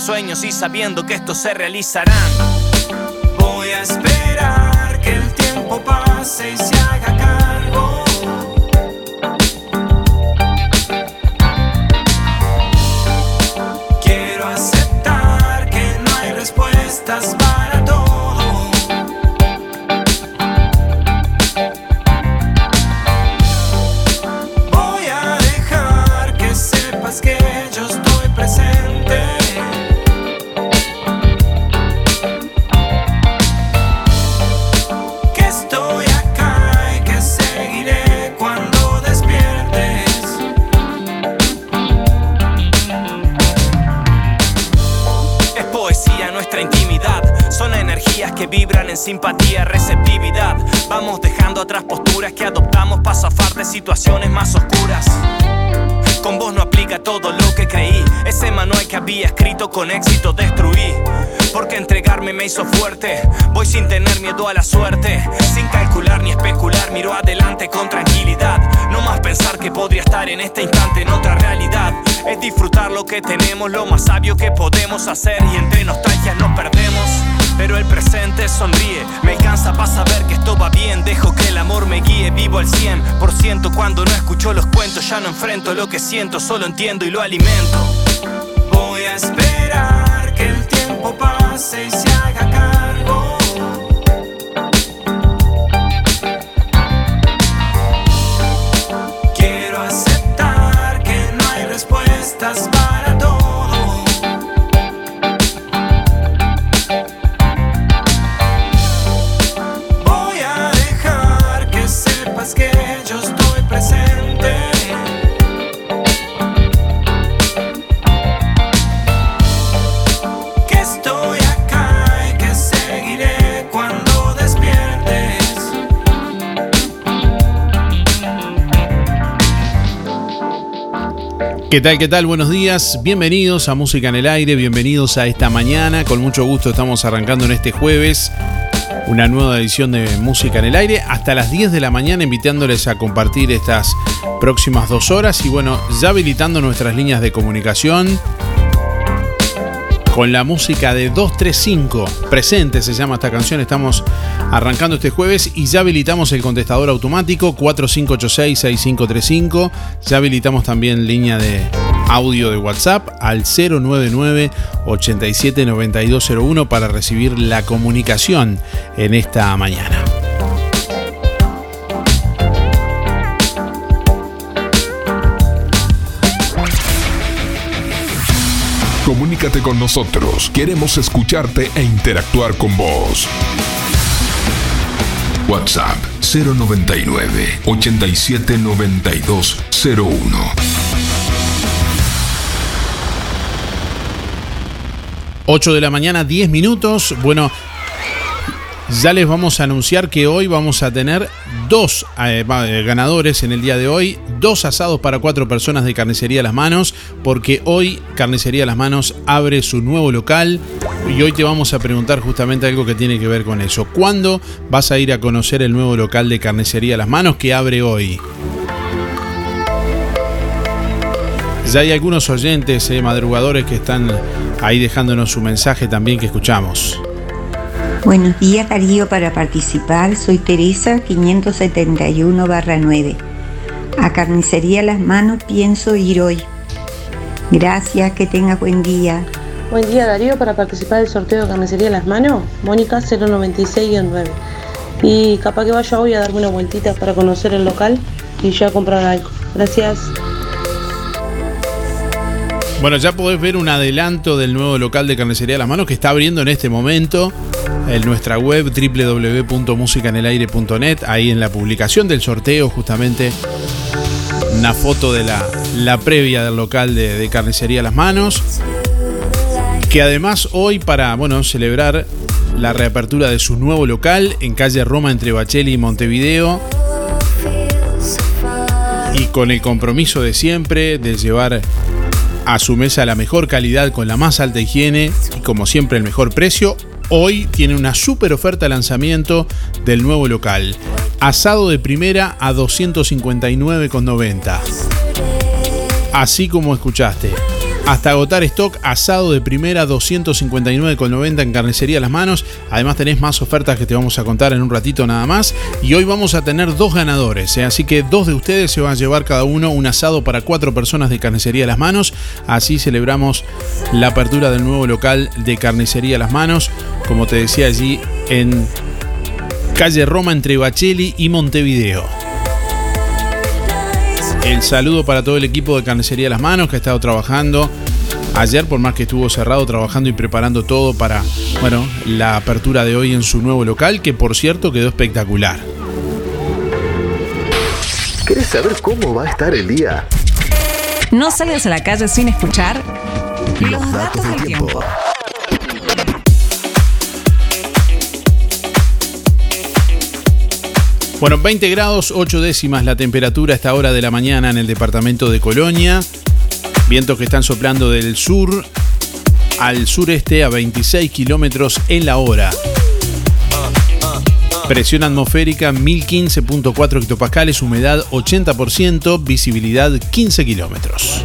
sueños y sabiendo que estos se realizarán. Con éxito destruí. Porque entregarme me hizo fuerte. Voy sin tener miedo a la suerte. Sin calcular ni especular, miro adelante con tranquilidad. No más pensar que podría estar en este instante en otra realidad. Es disfrutar lo que tenemos, lo más sabio que podemos hacer. Y entre nostalgias nos perdemos. Pero el presente sonríe, me alcanza para saber que esto va bien. Dejo que el amor me guíe, vivo al 100%. Cuando no escucho los cuentos, ya no enfrento lo que siento, solo entiendo y lo alimento. Pase y se haga ¿Qué tal? ¿Qué tal? Buenos días. Bienvenidos a Música en el Aire, bienvenidos a esta mañana. Con mucho gusto estamos arrancando en este jueves una nueva edición de Música en el Aire hasta las 10 de la mañana invitándoles a compartir estas próximas dos horas y bueno, ya habilitando nuestras líneas de comunicación con la música de 235 presente se llama esta canción. Estamos arrancando este jueves y ya habilitamos el contestador automático 4586-6535 ya habilitamos también línea de audio de WhatsApp al 099 879201 para recibir la comunicación en esta mañana. Comunícate con nosotros. Queremos escucharte e interactuar con vos. WhatsApp 099 879201. ...8 de la mañana, 10 minutos... ...bueno... Ya les vamos a anunciar que hoy vamos a tener dos eh, eh, ganadores en el día de hoy, dos asados para cuatro personas de Carnicería Las Manos, porque hoy Carnicería Las Manos abre su nuevo local y hoy te vamos a preguntar justamente algo que tiene que ver con eso. ¿Cuándo vas a ir a conocer el nuevo local de Carnicería Las Manos que abre hoy? Ya hay algunos oyentes, eh, madrugadores, que están ahí dejándonos su mensaje también que escuchamos. Buenos días Darío, para participar soy Teresa 571-9. A Carnicería Las Manos pienso ir hoy. Gracias, que tengas buen día. Buen día Darío, para participar del sorteo de Carnicería Las Manos, Mónica 096-9. Y capaz que vaya hoy a darme una vueltita para conocer el local y ya comprar algo. Gracias. Bueno, ya podés ver un adelanto del nuevo local de Carnicería Las Manos que está abriendo en este momento en nuestra web www.musicanelaire.net. Ahí en la publicación del sorteo, justamente una foto de la, previa del local de, Carnicería Las Manos. Que además hoy, para bueno, celebrar la reapertura de su nuevo local en calle Roma entre Bacheli y Montevideo. Y con el compromiso de siempre de llevar a su mesa la mejor calidad con la más alta higiene y como siempre el mejor precio, hoy tiene una super oferta de lanzamiento del nuevo local. Asado de primera a 259,90. Así como escuchaste. Hasta agotar stock, asado de primera 259,90 en carnicería las manos. Además tenés más ofertas que te vamos a contar en un ratito nada más. Y hoy vamos a tener dos ganadores, ¿eh? así que dos de ustedes se van a llevar cada uno un asado para cuatro personas de carnicería las manos. Así celebramos la apertura del nuevo local de carnicería las manos, como te decía allí en calle Roma entre Bacheli y Montevideo. El saludo para todo el equipo de Carnicería Las Manos que ha estado trabajando ayer, por más que estuvo cerrado, trabajando y preparando todo para, bueno, la apertura de hoy en su nuevo local, que por cierto quedó espectacular. ¿Quieres saber cómo va a estar el día? No salgas a la calle sin escuchar los, datos, del tiempo. Bueno, 20 grados, 8 décimas la temperatura a esta hora de la mañana en el departamento de Colonia. Vientos que están soplando del sur al sureste a 26 kilómetros en la hora. Presión atmosférica 1015.4 hectopascales, humedad 80%, visibilidad 15 kilómetros.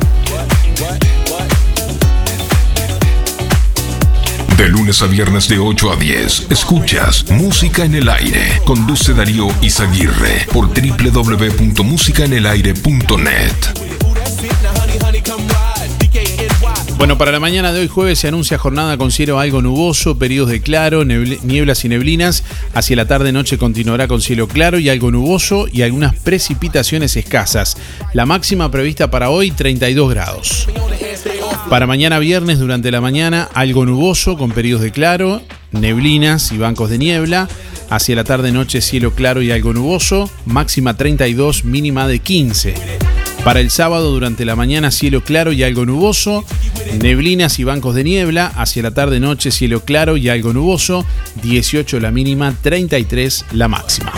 De lunes a viernes de 8 a 10, escuchas Música en el Aire. Conduce Darío Izaguirre por www.musicaenelaire.net. Bueno, para la mañana de hoy jueves se anuncia jornada con cielo algo nuboso, periodos de claro, nieblas y neblinas. Hacia la tarde-noche continuará con cielo claro y algo nuboso y algunas precipitaciones escasas. La máxima prevista para hoy 32 grados. Para mañana viernes durante la mañana algo nuboso con periodos de claro, neblinas y bancos de niebla. Hacia la tarde-noche cielo claro y algo nuboso, máxima 32, mínima de 15. Para el sábado durante la mañana cielo claro y algo nuboso, neblinas y bancos de niebla, hacia la tarde-noche cielo claro y algo nuboso, 18 la mínima, 33 la máxima.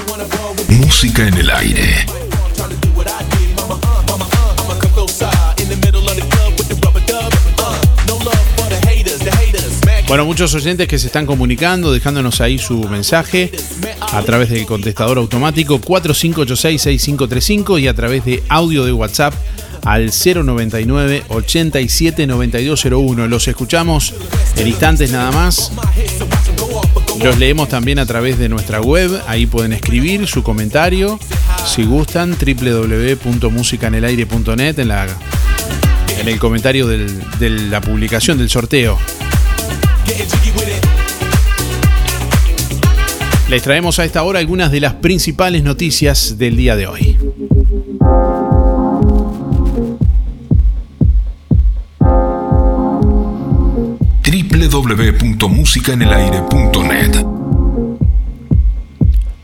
Música en el aire. Bueno, muchos oyentes que se están comunicando, dejándonos ahí su mensaje a través del contestador automático 4586-6535 y a través de audio de WhatsApp al 099 87 Los escuchamos en instantes nada más. Los leemos también a través de nuestra web, ahí pueden escribir su comentario si gustan www.musicanelaire.net en, la, en el comentario de la publicación del sorteo. Les traemos a esta hora algunas de las principales noticias del día de hoy. www.musicaenelaire.net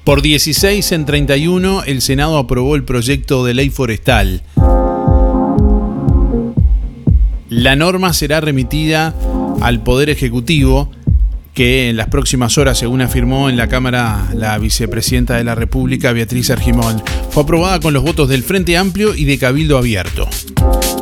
Por 16 en 31, el Senado aprobó el proyecto de ley forestal. La norma será remitida al Poder Ejecutivo que en las próximas horas, según afirmó en la Cámara la vicepresidenta de la República, Beatriz Argimón, fue aprobada con los votos del Frente Amplio y de Cabildo Abierto.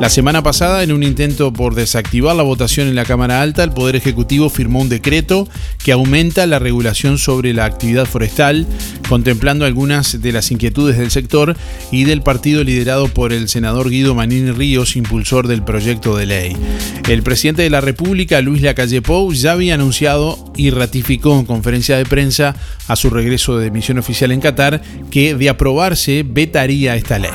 La semana pasada, en un intento por desactivar la votación en la Cámara Alta, el Poder Ejecutivo firmó un decreto que aumenta la regulación sobre la actividad forestal, contemplando algunas de las inquietudes del sector y del partido liderado por el senador Guido Manini Ríos, impulsor del proyecto de ley. El presidente de la República, Luis Lacalle Pou, ya había anunciado y ratificó en conferencia de prensa a su regreso de misión oficial en Qatar que, de aprobarse, vetaría esta ley.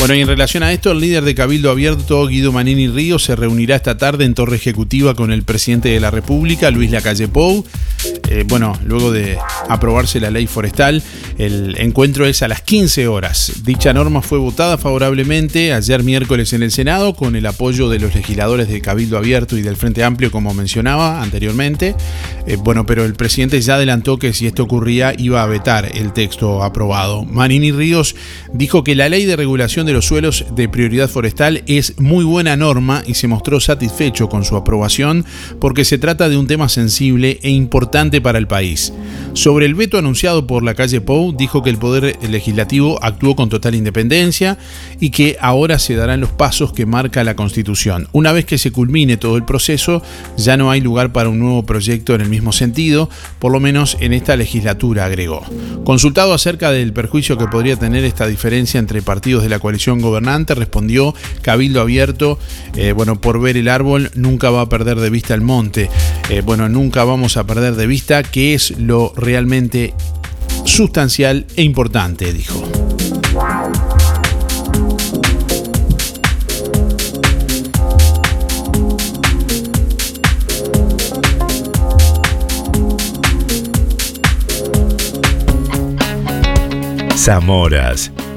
Bueno, y en relación a esto, el líder de Cabildo Abierto, Guido Manini Ríos, se reunirá esta tarde en Torre Ejecutiva con el presidente de la República, Luis Lacalle Pou. Eh, bueno, luego de aprobarse la ley forestal, el encuentro es a las 15 horas. Dicha norma fue votada favorablemente ayer miércoles en el Senado con el apoyo de los legisladores de Cabildo Abierto y del Frente Amplio, como mencionaba anteriormente. Eh, bueno, pero el presidente ya adelantó que si esto ocurría iba a vetar el texto aprobado. Manini Ríos dijo que la ley de regulación de los suelos de prioridad forestal es muy buena norma y se mostró satisfecho con su aprobación porque se trata de un tema sensible e importante para el país. Sobre el veto anunciado por la calle Pou, dijo que el Poder Legislativo actuó con total independencia y que ahora se darán los pasos que marca la Constitución. Una vez que se culmine todo el proceso, ya no hay lugar para un nuevo proyecto en el mismo sentido, por lo menos en esta legislatura, agregó. Consultado acerca del perjuicio que podría tener esta diferencia entre partidos de la coalición gobernante, respondió Cabildo Abierto, eh, bueno, por ver el árbol nunca va a perder de vista el monte. Eh, bueno, nunca vamos a perder de vista qué es lo realmente sustancial e importante, dijo. Zamoras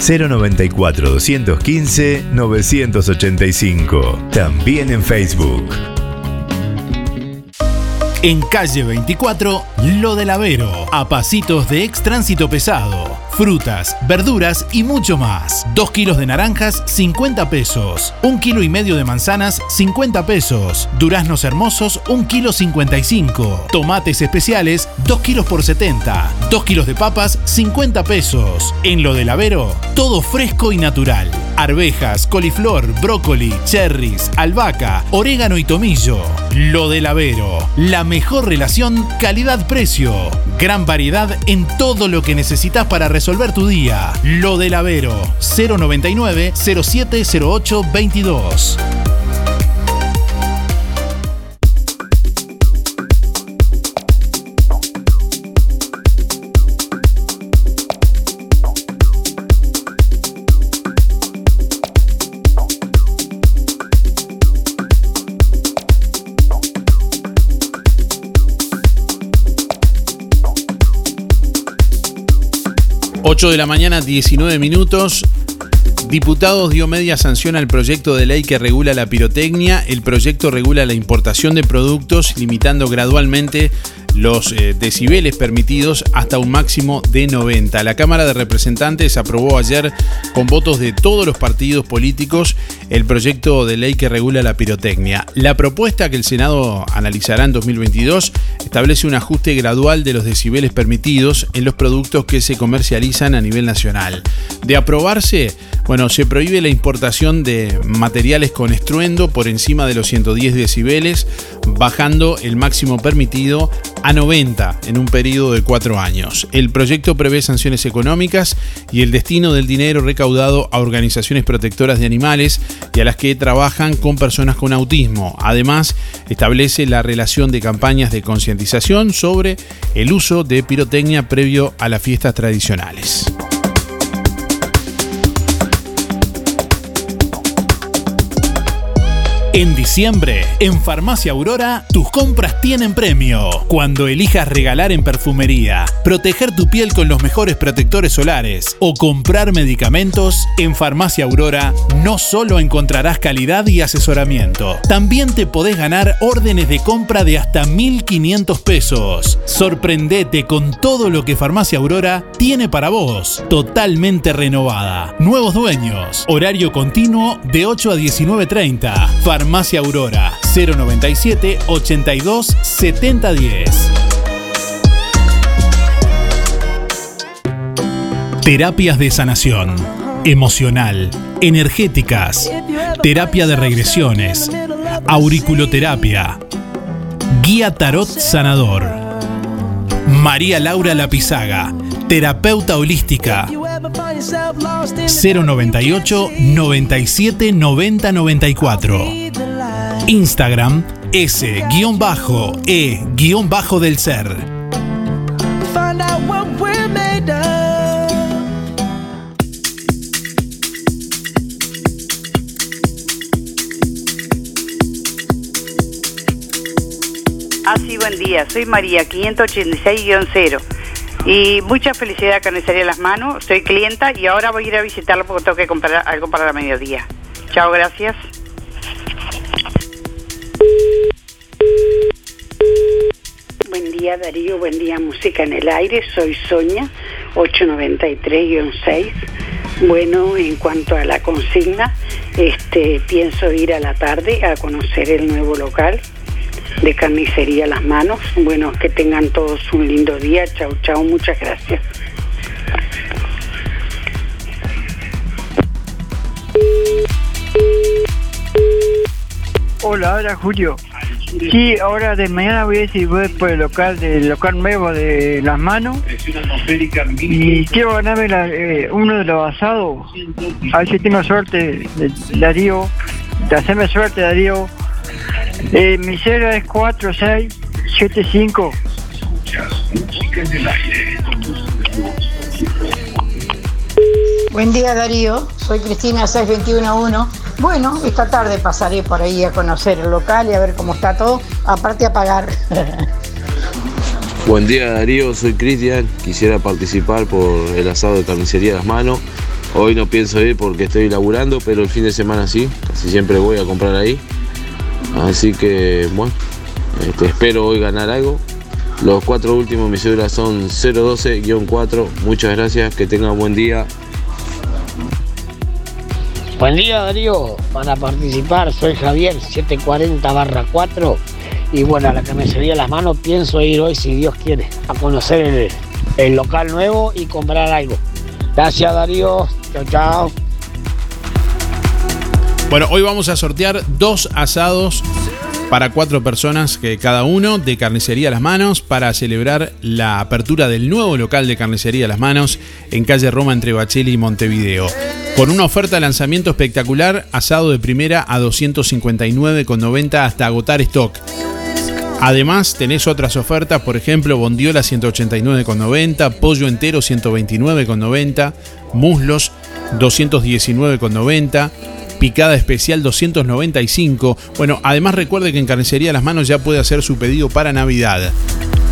094 215 985. También en Facebook. En calle 24, Lo del Avero, a pasitos de ex tránsito pesado frutas, verduras y mucho más. 2 kilos de naranjas, 50 pesos. 1 kilo y medio de manzanas, 50 pesos. Duraznos hermosos, 1 kilo 55. Tomates especiales, 2 kilos por 70. 2 kilos de papas, 50 pesos. En lo del Avero, todo fresco y natural. Arvejas, coliflor, brócoli, cherries, albahaca, orégano y tomillo. Lo del Avero, la mejor relación calidad-precio. Gran variedad en todo lo que necesitas para resolver resolver tu día. Lo del Avero 099 0708 22. 8 de la mañana, 19 minutos. Diputados dio media sanción al proyecto de ley que regula la pirotecnia. El proyecto regula la importación de productos, limitando gradualmente los eh, decibeles permitidos hasta un máximo de 90. La Cámara de Representantes aprobó ayer con votos de todos los partidos políticos el proyecto de ley que regula la pirotecnia. La propuesta que el Senado analizará en 2022 establece un ajuste gradual de los decibeles permitidos en los productos que se comercializan a nivel nacional. De aprobarse, Bueno, se prohíbe la importación de materiales con estruendo por encima de los 110 decibeles, bajando el máximo permitido a 90 en un periodo de cuatro años. El proyecto prevé sanciones económicas y el destino del dinero recaudado a organizaciones protectoras de animales y a las que trabajan con personas con autismo. Además, establece la relación de campañas de concientización sobre el uso de pirotecnia previo a las fiestas tradicionales. En diciembre, en Farmacia Aurora, tus compras tienen premio. Cuando elijas regalar en perfumería, proteger tu piel con los mejores protectores solares o comprar medicamentos, en Farmacia Aurora no solo encontrarás calidad y asesoramiento, también te podés ganar órdenes de compra de hasta 1.500 pesos. Sorprendete con todo lo que Farmacia Aurora tiene para vos. Totalmente renovada. Nuevos dueños. Horario continuo de 8 a 19.30. Farmacia Aurora 097 82 7010. Terapias de sanación, emocional, energéticas, terapia de regresiones, auriculoterapia, guía tarot sanador. María Laura Lapizaga, terapeuta holística. 098 97 90 94. Instagram S-E-del ser. Así, buen día. Soy María, 586-0. Y mucha felicidad Carnicería Las Manos. Soy clienta y ahora voy a ir a visitarlo porque tengo que comprar algo para la mediodía. Chao, gracias. Buen día Darío, buen día Música en el Aire, soy Soña, 893-6. Bueno, en cuanto a la consigna, este, pienso ir a la tarde a conocer el nuevo local de carnicería Las Manos. Bueno, que tengan todos un lindo día. Chao, chao, muchas gracias. Hola, hola Julio. Sí, ahora de mañana voy a decir voy por el local del local nuevo de Las Manos y quiero ganarme eh, uno de los asados. A ver si tengo suerte, Darío, de hacerme suerte, Darío. Eh, mi cero es 4675. Buen día Darío, soy Cristina 6211. Bueno, esta tarde pasaré por ahí a conocer el local y a ver cómo está todo, aparte a pagar. Buen día Darío, soy Cristian, quisiera participar por el asado de carnicería Las Manos. Hoy no pienso ir porque estoy laburando, pero el fin de semana sí, casi siempre voy a comprar ahí. Así que, bueno, este, espero hoy ganar algo. Los cuatro últimos mis cédulas son 012-4. Muchas gracias, que tengan buen día. Buen día Darío, para participar soy Javier 740 4 y bueno, a la que me las manos pienso ir hoy si Dios quiere a conocer el, el local nuevo y comprar algo. Gracias Darío, chao chao. Bueno, hoy vamos a sortear dos asados para cuatro personas que cada uno de Carnicería Las Manos para celebrar la apertura del nuevo local de Carnicería Las Manos en calle Roma entre Bacheli y Montevideo. Con una oferta de lanzamiento espectacular, asado de primera a 259,90 hasta agotar stock. Además, tenés otras ofertas, por ejemplo, bondiola 189,90, pollo entero 129,90, muslos 219,90 picada especial 295. Bueno, además recuerde que en Carnicería Las Manos ya puede hacer su pedido para Navidad.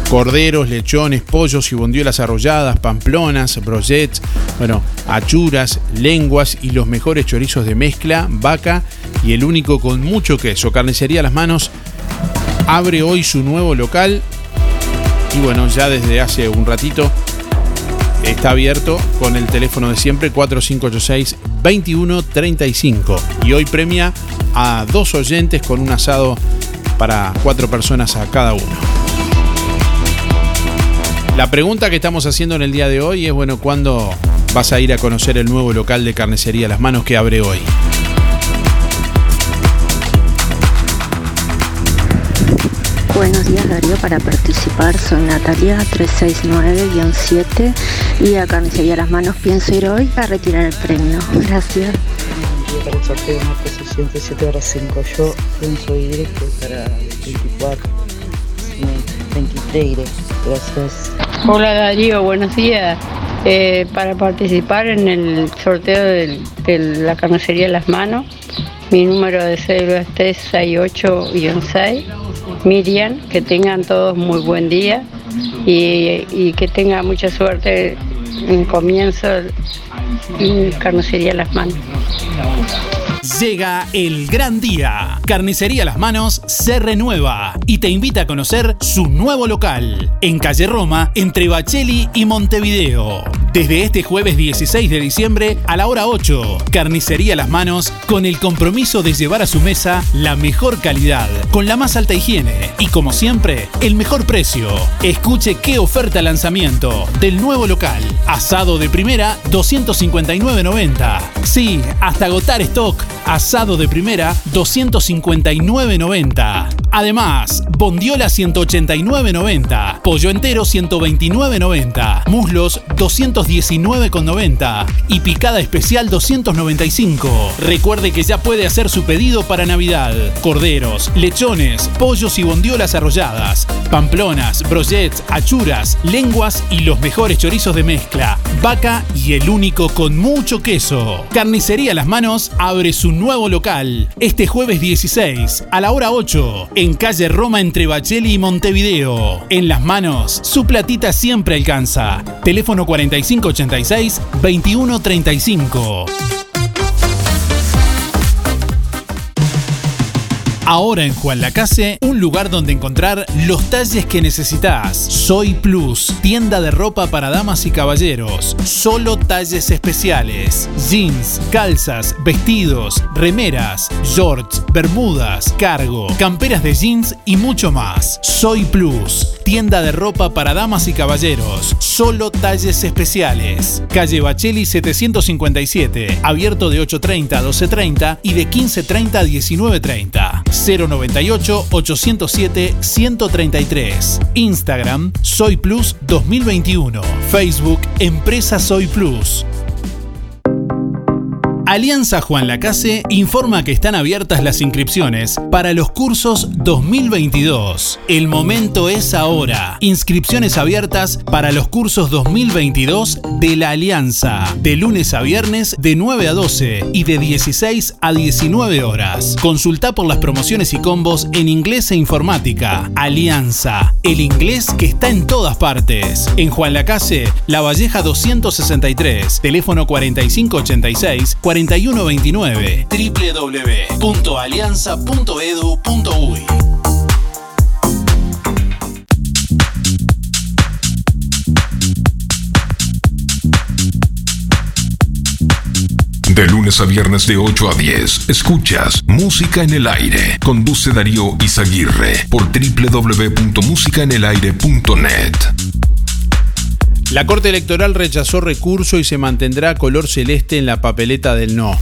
Corderos, lechones, pollos y bondiolas arrolladas, pamplonas, brochets, bueno, achuras, lenguas y los mejores chorizos de mezcla, vaca y el único con mucho queso. Carnicería Las Manos abre hoy su nuevo local y bueno, ya desde hace un ratito está abierto con el teléfono de siempre 4586-2135 y hoy premia a dos oyentes con un asado para cuatro personas a cada uno. La pregunta que estamos haciendo en el día de hoy es, bueno, ¿cuándo vas a ir a conocer el nuevo local de carnicería Las Manos que abre hoy. Buenos días Darío, para participar soy Natalia 369-7 y a Carnicería Las Manos pienso ir hoy a retirar el premio. Gracias. Para el sorteo martes 67 horas 5 yo pienso ir para el 24 23 iré. Gracias. Hola Darío, buenos días. Eh, para participar en el sorteo de la carnicería Las Manos, mi número de cédula es 368-6. Miriam, que tengan todos muy buen día y, que tengan mucha suerte en comienzo en carnicería Las Manos. Llega el gran día. Carnicería Las Manos se renueva y te invita a conocer su nuevo local en calle Roma entre Bacheli y Montevideo. Desde este jueves 16 de diciembre a la hora 8, Carnicería Las Manos con el compromiso de llevar a su mesa la mejor calidad, con la más alta higiene y como siempre, el mejor precio. Escuche qué oferta lanzamiento del nuevo local. Asado de primera 259.90. Sí, hasta agotar stock. Asado de primera 259.90. Además, bondiola 189.90. Pollo entero 129.90. Muslos 219.90. Y picada especial 295. Recuerde que ya puede hacer su pedido para Navidad. Corderos, lechones, pollos y bondiolas arrolladas. Pamplonas, brochets, achuras, lenguas y los mejores chorizos de mezcla. Vaca y el único con mucho queso. Carnicería Las Manos abre su nuevo local este jueves 16 a la hora 8 en calle Roma entre Bacheli y Montevideo. En Las Manos, su platita siempre alcanza. Teléfono 4586 2135. Ahora en Juan Lacase, un lugar donde encontrar los talles que necesitas. Soy Plus, tienda de ropa para damas y caballeros. Solo talles especiales. Jeans, calzas, vestidos, remeras, shorts, bermudas, cargo, camperas de jeans y mucho más. Soy Plus, tienda de ropa para damas y caballeros. Solo talles especiales. Calle Bacheli 757, abierto de 8.30 a 12.30 y de 15.30 a 19.30. 098 807 133. Instagram Soy Plus 2021. Facebook Empresa Soy Plus. Alianza Juan Lacase informa que están abiertas las inscripciones para los cursos 2022. El momento es ahora. Inscripciones abiertas para los cursos 2022 de la Alianza. De lunes a viernes de 9 a 12 y de 16 a 19 horas. Consulta por las promociones y combos en inglés e informática. Alianza. El inglés que está en todas partes. En Juan Lacase, La Valleja 263. Teléfono 4586 4129 www.alianza.edu.uy De lunes a viernes de 8 a 10, escuchas Música en el Aire. Conduce Darío Izaguirre por www.musicaenelaire.net. La Corte Electoral rechazó recurso y se mantendrá color celeste en la papeleta del no.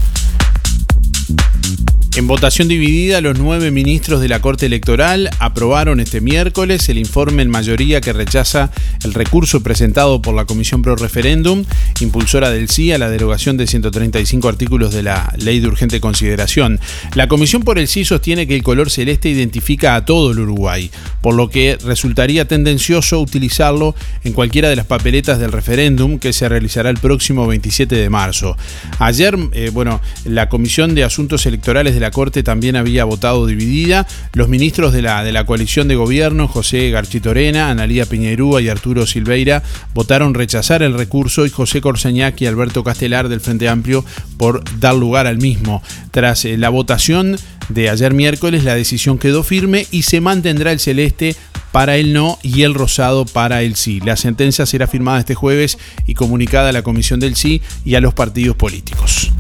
En votación dividida, los nueve ministros de la Corte Electoral aprobaron este miércoles el informe en mayoría que rechaza el recurso presentado por la Comisión Pro Referéndum, impulsora del sí a la derogación de 135 artículos de la Ley de Urgente Consideración. La Comisión por el sí sostiene que el color celeste identifica a todo el Uruguay, por lo que resultaría tendencioso utilizarlo en cualquiera de las papeletas del referéndum que se realizará el próximo 27 de marzo. Ayer, eh, bueno, la Comisión de Asuntos Electorales de la Corte también había votado dividida. Los ministros de la, de la coalición de gobierno, José Garchitorena, Analía Piñerúa y Arturo Silveira, votaron rechazar el recurso y José Corseñac y Alberto Castelar del Frente Amplio por dar lugar al mismo. Tras eh, la votación de ayer miércoles, la decisión quedó firme y se mantendrá el celeste para el no y el rosado para el sí. La sentencia será firmada este jueves y comunicada a la Comisión del sí y a los partidos políticos.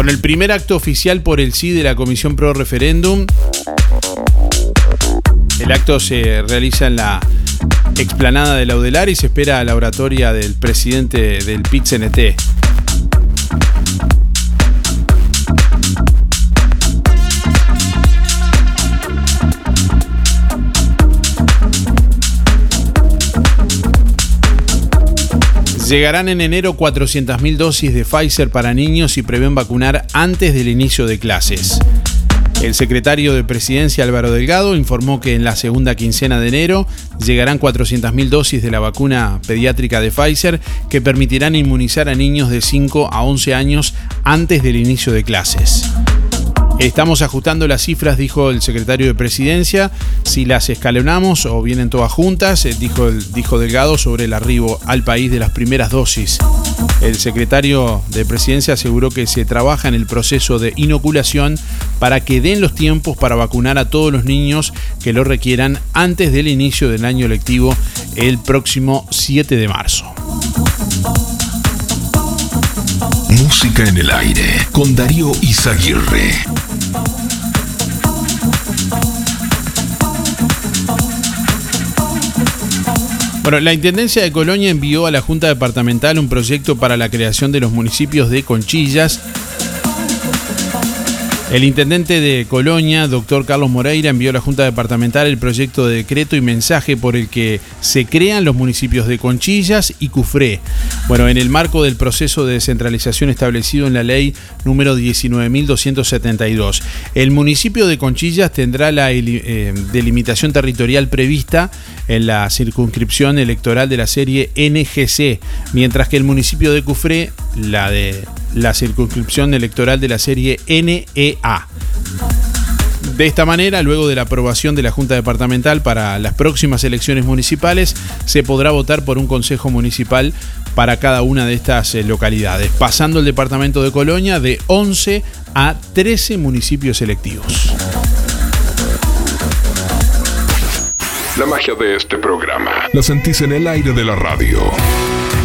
Bueno, el primer acto oficial por el sí de la Comisión Pro Referéndum el El acto se realiza en la explanada de Laudelar y se espera a la oratoria del presidente del PIT-CNT. Llegarán en enero 400.000 dosis de Pfizer para niños y prevén vacunar antes del inicio de clases. El secretario de Presidencia Álvaro Delgado informó que en la segunda quincena de enero llegarán 400.000 dosis de la vacuna pediátrica de Pfizer que permitirán inmunizar a niños de 5 a 11 años antes del inicio de clases. Estamos ajustando las cifras, dijo el secretario de Presidencia. Si las escalonamos o vienen todas juntas, eh, dijo, el, dijo Delgado sobre el arribo al país de las primeras dosis. El secretario de Presidencia aseguró que se trabaja en el proceso de inoculación para que den los tiempos para vacunar a todos los niños que lo requieran antes del inicio del año lectivo el próximo 7 de marzo. Música en el aire con Darío Izaguirre. Bueno, la Intendencia de Colonia envió a la Junta Departamental un proyecto para la creación de los municipios de Conchillas, el intendente de Colonia, doctor Carlos Moreira, envió a la Junta Departamental el proyecto de decreto y mensaje por el que se crean los municipios de Conchillas y Cufré. Bueno, en el marco del proceso de descentralización establecido en la ley número 19.272, el municipio de Conchillas tendrá la eh, delimitación territorial prevista en la circunscripción electoral de la serie NGC, mientras que el municipio de Cufré, la de la circunscripción electoral de la serie NEA. De esta manera, luego de la aprobación de la Junta Departamental para las próximas elecciones municipales, se podrá votar por un consejo municipal para cada una de estas eh, localidades, pasando el departamento de Colonia de 11 a 13 municipios electivos. La magia de este programa la sentís en el aire de la radio.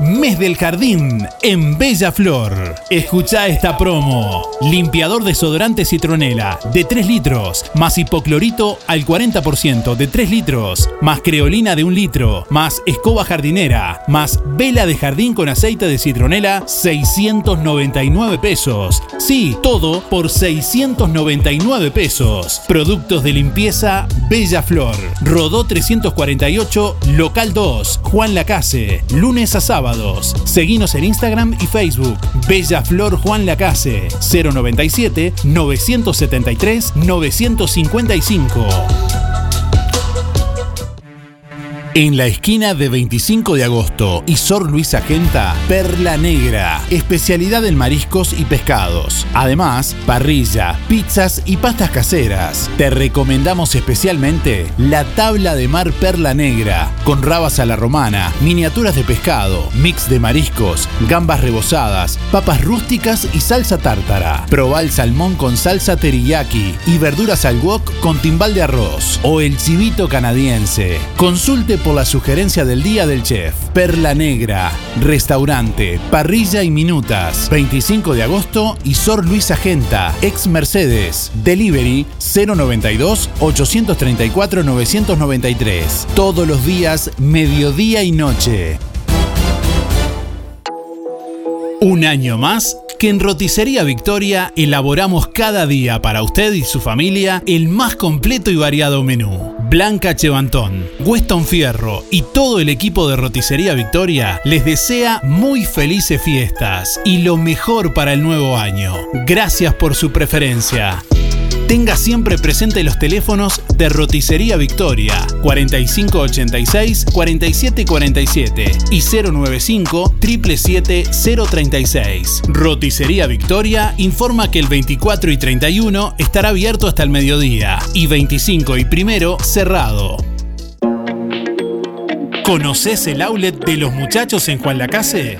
mes del jardín en Bella Flor. Escucha esta promo. Limpiador desodorante citronela de 3 litros, más hipoclorito al 40% de 3 litros, más creolina de 1 litro, más escoba jardinera, más vela de jardín con aceite de citronela, 699 pesos. Sí, todo por 699 pesos. Productos de limpieza Bella Flor. Rodó 348, local 2, Juan Lacase, lunes a sábados. Seguinos en Instagram y Facebook. Bella Flor Juan Lacase, 097 973 955. En la esquina de 25 de agosto y Sor Luisa Genta, Perla Negra, especialidad en mariscos y pescados. Además, parrilla, pizzas y pastas caseras. Te recomendamos especialmente la tabla de mar Perla Negra, con rabas a la romana, miniaturas de pescado, mix de mariscos, gambas rebozadas, papas rústicas y salsa tártara. Proba el salmón con salsa teriyaki y verduras al wok con timbal de arroz. O el chivito canadiense. Consulte por la sugerencia del día del chef. Perla Negra, restaurante, parrilla y minutas. 25 de agosto y Sor Luisa Genta, ex Mercedes. Delivery 092 834 993. Todos los días, mediodía y noche. Un año más que en Roticería Victoria elaboramos cada día para usted y su familia el más completo y variado menú. Blanca Chevantón, Weston Fierro y todo el equipo de Roticería Victoria les desea muy felices fiestas y lo mejor para el nuevo año. Gracias por su preferencia. Tenga siempre presente los teléfonos de Roticería Victoria 4586 4747 y 095 777 036. Roticería Victoria informa que el 24 y 31 estará abierto hasta el mediodía y 25 y primero cerrado. ¿Conoces el outlet de los muchachos en Juan Lacase?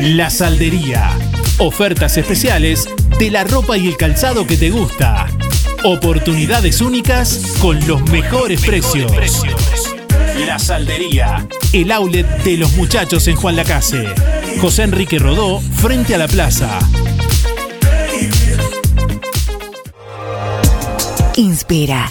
La Saldería. Ofertas especiales de la ropa y el calzado que te gusta. Oportunidades únicas con los mejores precios. La Saldería, el outlet de los muchachos en Juan Lacase. José Enrique Rodó, frente a la plaza. Inspira.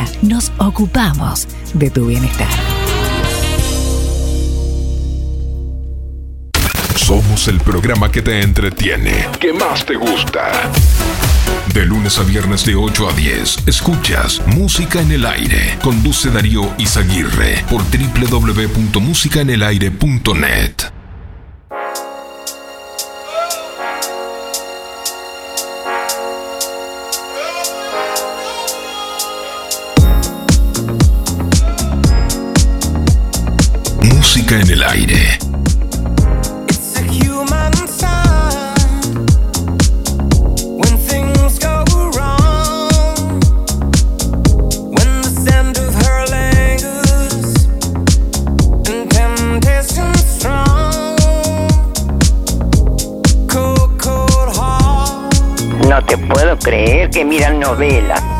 nos ocupamos de tu bienestar. Somos el programa que te entretiene, que más te gusta. De lunes a viernes de 8 a 10, escuchas Música en el Aire. Conduce Darío Izaguirre por www.musicaenelaire.net. Música en el aire. No te puedo creer que miran novelas.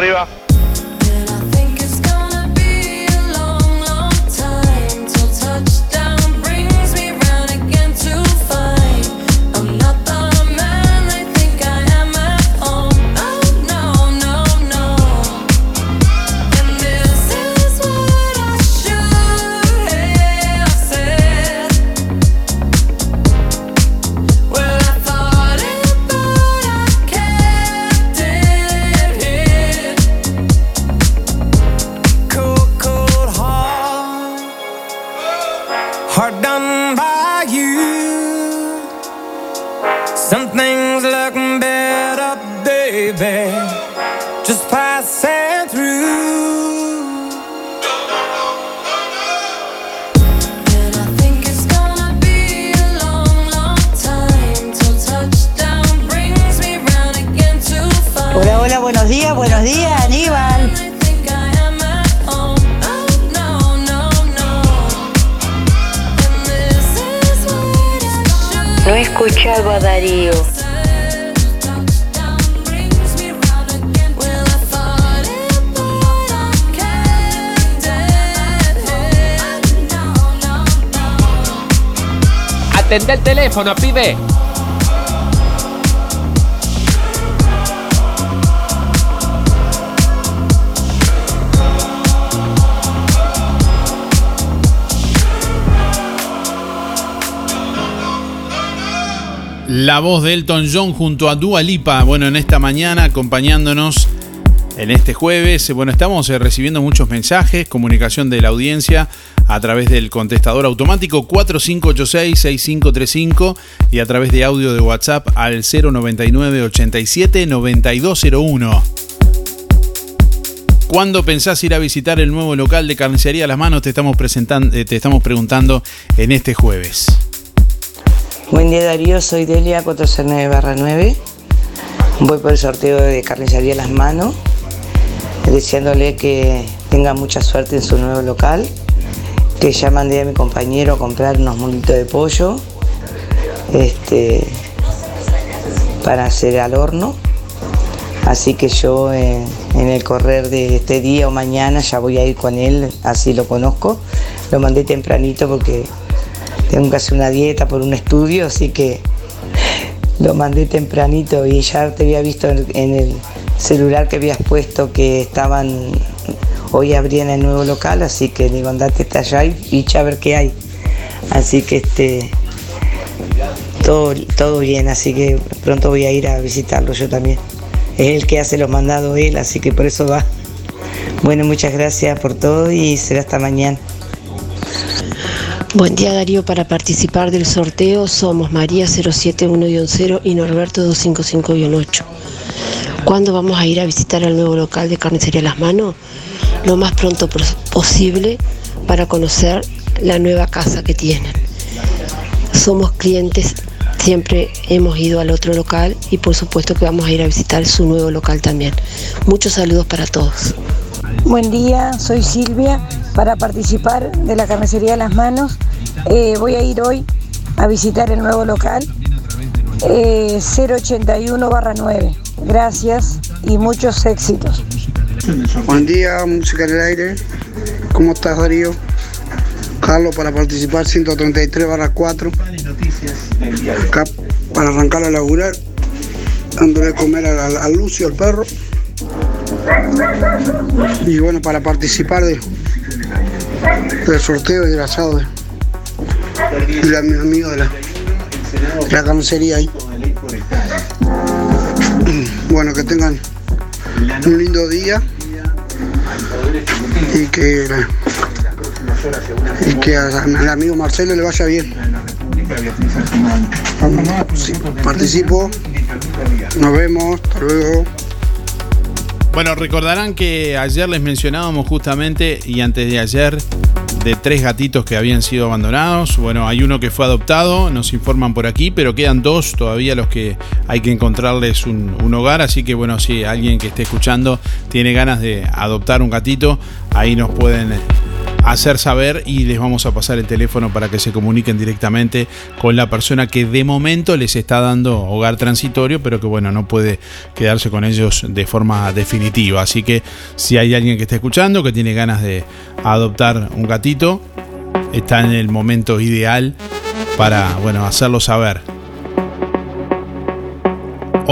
Arriba. Atende el teléfono, pibe. La voz de Elton John junto a Dua Lipa, bueno, en esta mañana acompañándonos en este jueves. Bueno, estamos eh, recibiendo muchos mensajes, comunicación de la audiencia a través del contestador automático 4586-6535 y a través de audio de WhatsApp al 099 87 9201. ¿Cuándo pensás ir a visitar el nuevo local de carnicería Las Manos? Te estamos, presentando, eh, te estamos preguntando en este jueves. Buen día Darío, soy Delia 409 9 Voy por el sorteo de carnicería Las Manos, deseándole que tenga mucha suerte en su nuevo local, que ya mandé a mi compañero a comprar unos mulitos de pollo este, para hacer al horno. Así que yo eh, en el correr de este día o mañana ya voy a ir con él, así lo conozco. Lo mandé tempranito porque tengo que hacer una dieta por un estudio, así que lo mandé tempranito y ya te había visto en, el celular que habías puesto que estaban, hoy abrían el nuevo local, así que digo, andate hasta allá y, y ya ver qué hay. Así que este, todo, todo bien, así que pronto voy a ir a visitarlo yo también. Es el que hace los mandados él, así que por eso va. Bueno, muchas gracias por todo y será hasta mañana. Buen día Darío, para participar del sorteo somos María 071-0 y Norberto 255-8. ¿Cuándo vamos a ir a visitar el nuevo local de Carnicería Las Manos? Lo más pronto pos- posible para conocer la nueva casa que tienen. Somos clientes, siempre hemos ido al otro local y por supuesto que vamos a ir a visitar su nuevo local también. Muchos saludos para todos. Buen día, soy Silvia. Para participar de la carnicería de las manos, eh, voy a ir hoy a visitar el nuevo local eh, 081-9. Gracias y muchos éxitos. Buen día, música en el aire. ¿Cómo estás, Darío? Carlos, para participar 133 barra 4. Acá para arrancar a laburar, dándole de comer al, al- al Lucio, al perro. Y bueno, para participar de- del sorteo y del asado de, de la- mi amigo de la, la carnicería ahí. Bueno, que tengan un lindo día y que, y que al amigo Marcelo le vaya bien. Sí, participo, nos vemos, hasta luego. Bueno, recordarán que ayer les mencionábamos justamente y antes de ayer de tres gatitos que habían sido abandonados. Bueno, hay uno que fue adoptado, nos informan por aquí, pero quedan dos todavía los que hay que encontrarles un, hogar. Así que bueno, si alguien que esté escuchando tiene ganas de adoptar un gatito, ahí nos pueden hacer saber y les vamos a pasar el teléfono para que se comuniquen directamente con la persona que de momento les está dando hogar transitorio, pero que bueno, no puede quedarse con ellos de forma definitiva. Así que si hay alguien que está escuchando, que tiene ganas de adoptar un gatito, está en el momento ideal para bueno, hacerlo saber.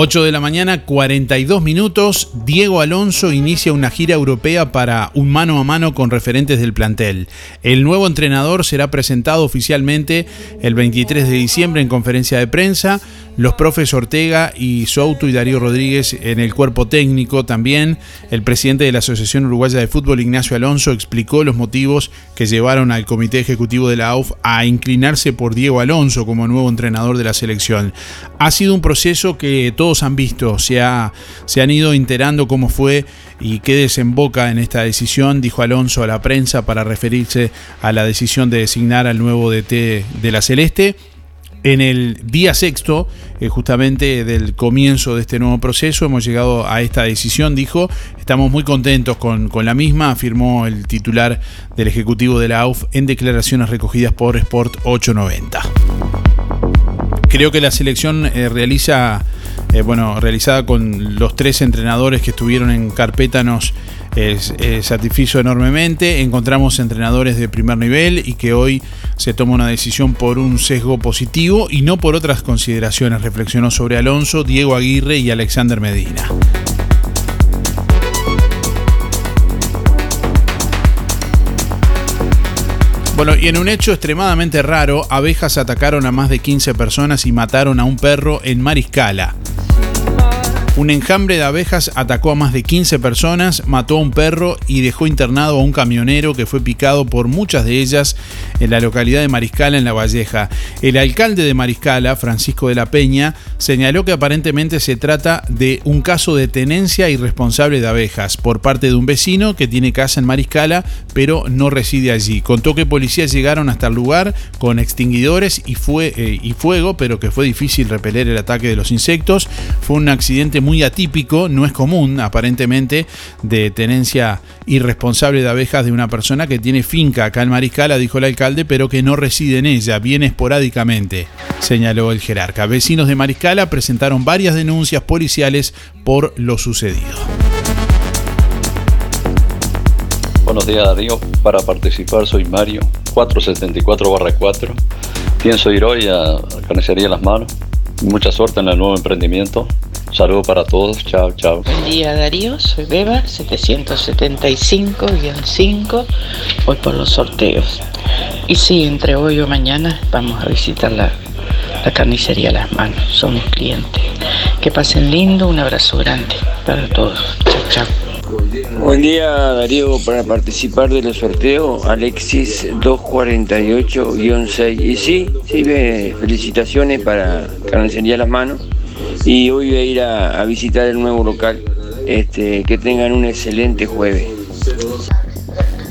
8 de la mañana, 42 minutos. Diego Alonso inicia una gira europea para un mano a mano con referentes del plantel. El nuevo entrenador será presentado oficialmente el 23 de diciembre en conferencia de prensa. Los profes Ortega y Souto y Darío Rodríguez en el cuerpo técnico también. El presidente de la Asociación Uruguaya de Fútbol, Ignacio Alonso, explicó los motivos que llevaron al comité ejecutivo de la AUF a inclinarse por Diego Alonso como nuevo entrenador de la selección. Ha sido un proceso que todos han visto, se, ha- se han ido enterando cómo fue y qué desemboca en esta decisión, dijo Alonso a la prensa para referirse a la decisión de designar al nuevo DT de la Celeste. En el día sexto, eh, justamente del comienzo de este nuevo proceso, hemos llegado a esta decisión, dijo. Estamos muy contentos con, con la misma, afirmó el titular del Ejecutivo de la AUF en declaraciones recogidas por Sport 890. Creo que la selección eh, realiza, eh, bueno, realizada con los tres entrenadores que estuvieron en carpeta nos eh, satisfizo enormemente. Encontramos entrenadores de primer nivel y que hoy se toma una decisión por un sesgo positivo y no por otras consideraciones. Reflexionó sobre Alonso, Diego Aguirre y Alexander Medina. Bueno, y en un hecho extremadamente raro, abejas atacaron a más de 15 personas y mataron a un perro en Mariscala. Un enjambre de abejas atacó a más de 15 personas, mató a un perro y dejó internado a un camionero que fue picado por muchas de ellas en la localidad de Mariscala, en La Valleja. El alcalde de Mariscala, Francisco de la Peña, señaló que aparentemente se trata de un caso de tenencia irresponsable de abejas por parte de un vecino que tiene casa en Mariscala, pero no reside allí. Contó que policías llegaron hasta el lugar con extinguidores y, fue, eh, y fuego, pero que fue difícil repeler el ataque de los insectos. Fue un accidente muy muy atípico, no es común aparentemente, de tenencia irresponsable de abejas de una persona que tiene finca acá en Mariscala, dijo el alcalde, pero que no reside en ella, viene esporádicamente, señaló el jerarca. Vecinos de Mariscala presentaron varias denuncias policiales por lo sucedido. Buenos días Darío, para participar soy Mario, 474-4. Pienso ir hoy a Carnicería Las Manos. Mucha suerte en el nuevo emprendimiento. Saludos para todos, chao, chao. Buen día Darío, soy Beba, 775-5, voy por los sorteos. Y sí, entre hoy o mañana vamos a visitar la, la carnicería Las Manos, somos clientes. Que pasen lindo, un abrazo grande para todos, chao, chao. Buen día Darío, para participar del sorteo Alexis 248-6. Y sí, sí, felicitaciones para Carnicería Las Manos. Y hoy voy a ir a, a visitar el nuevo local. Este, que tengan un excelente jueves.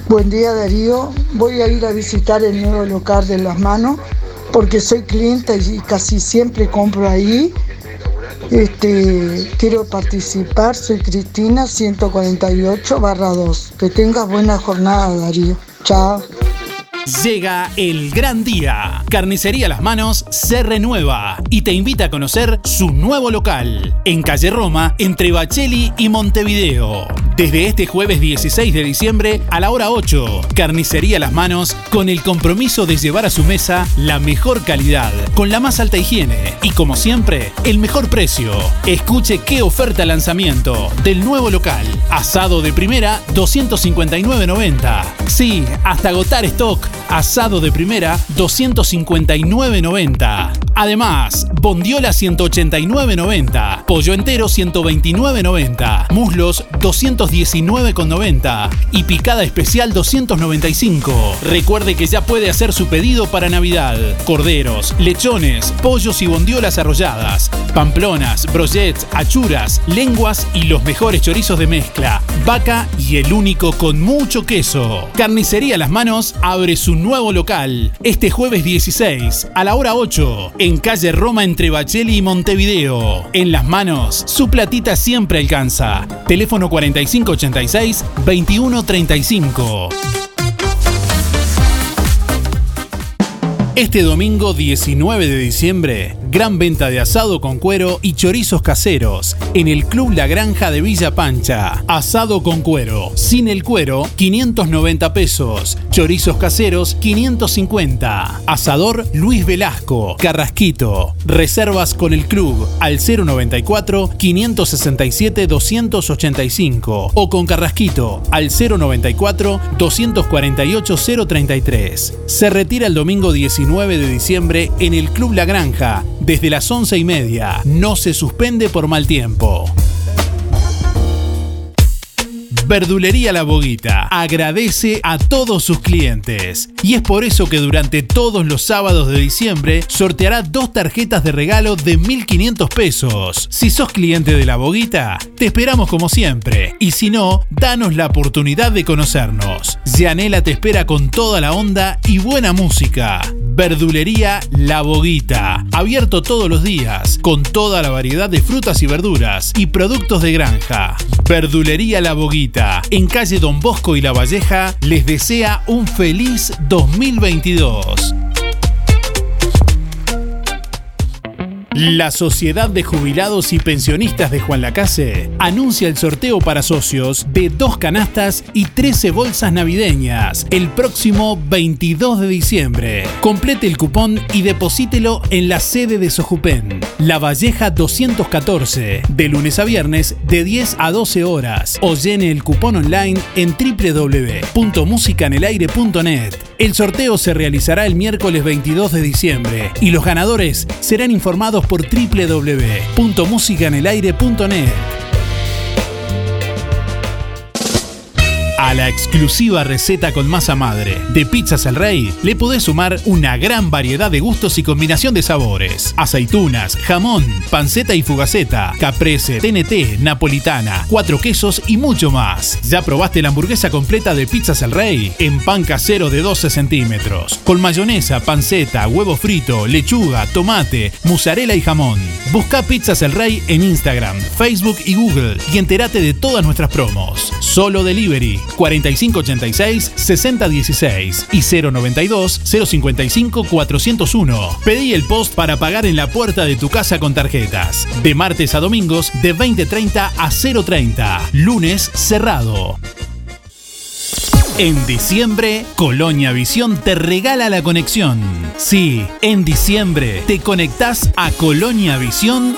Buen día Darío, voy a ir a visitar el nuevo local de Las Manos porque soy cliente y casi siempre compro ahí. Este, quiero participar, soy Cristina 148 barra 2. Que tengas buena jornada Darío. Chao. Llega el gran día. Carnicería Las Manos se renueva y te invita a conocer su nuevo local en calle Roma, entre Bacheli y Montevideo. Desde este jueves 16 de diciembre a la hora 8, Carnicería Las Manos con el compromiso de llevar a su mesa la mejor calidad, con la más alta higiene y como siempre, el mejor precio. Escuche qué oferta lanzamiento del nuevo local. Asado de primera 259.90. Sí, hasta agotar stock. Asado de primera 259.90. Además, bondiola 189.90, pollo entero 129.90, muslos 219.90 y picada especial 295. Recuerde que ya puede hacer su pedido para Navidad. Corderos, lechones, pollos y bondiolas arrolladas, pamplonas, brochets, achuras, lenguas y los mejores chorizos de mezcla, vaca y el único con mucho queso. Carnicería Las Manos abre su nuevo local este jueves 16 a la hora 8 en calle Roma entre Bacheli y Montevideo. En las manos, su platita siempre alcanza. Teléfono 4586-2135. Este domingo 19 de diciembre, gran venta de asado con cuero y chorizos caseros en el Club La Granja de Villa Pancha. Asado con cuero, sin el cuero, 590 pesos. Chorizos caseros, 550. Asador Luis Velasco, Carrasquito. Reservas con el club al 094-567-285 o con Carrasquito al 094-248-033. Se retira el domingo 19 de diciembre en el Club La Granja desde las 11 y media. No se suspende por mal tiempo. Verdulería La Boguita agradece a todos sus clientes y es por eso que durante todos los sábados de diciembre sorteará dos tarjetas de regalo de 1.500 pesos. Si sos cliente de La Boguita, te esperamos como siempre y si no, danos la oportunidad de conocernos. Yanela te espera con toda la onda y buena música. Verdulería La Boguita, abierto todos los días, con toda la variedad de frutas y verduras y productos de granja. Verdulería La Boguita, en calle Don Bosco y La Valleja, les desea un feliz 2022. La Sociedad de Jubilados y Pensionistas de Juan Lacase anuncia el sorteo para socios de dos canastas y 13 bolsas navideñas el próximo 22 de diciembre. Complete el cupón y deposítelo en la sede de Sojupen, La Valleja 214, de lunes a viernes de 10 a 12 horas o llene el cupón online en www.musicanelaire.net. El sorteo se realizará el miércoles 22 de diciembre y los ganadores serán informados por www.musicanelaire.net. A la exclusiva receta con masa madre de Pizzas El Rey le podés sumar una gran variedad de gustos y combinación de sabores. Aceitunas, jamón, panceta y fugaceta, caprese, TNT, napolitana, cuatro quesos y mucho más. ¿Ya probaste la hamburguesa completa de Pizzas El Rey? En pan casero de 12 centímetros, con mayonesa, panceta, huevo frito, lechuga, tomate, mozzarella y jamón. Busca Pizzas El Rey en Instagram, Facebook y Google y entérate de todas nuestras promos. Solo Delivery 4586 6016 y 092 055 401. Pedí el post para pagar en la puerta de tu casa con tarjetas. De martes a domingos de 20.30 a 0.30. Lunes cerrado. En diciembre, Colonia Visión te regala la conexión. Sí, en diciembre te conectás a Colonia Visión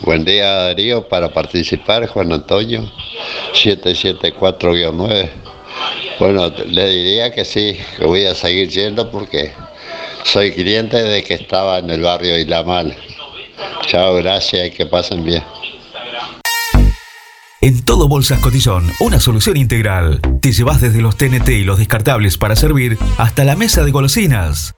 Buen día Darío, para participar Juan Antonio 774-9. Bueno, le diría que sí, que voy a seguir yendo porque soy cliente de que estaba en el barrio Islamal. Chao, gracias y que pasen bien. En todo Bolsas Cotillón, una solución integral. Te llevas desde los TNT y los descartables para servir hasta la mesa de golosinas.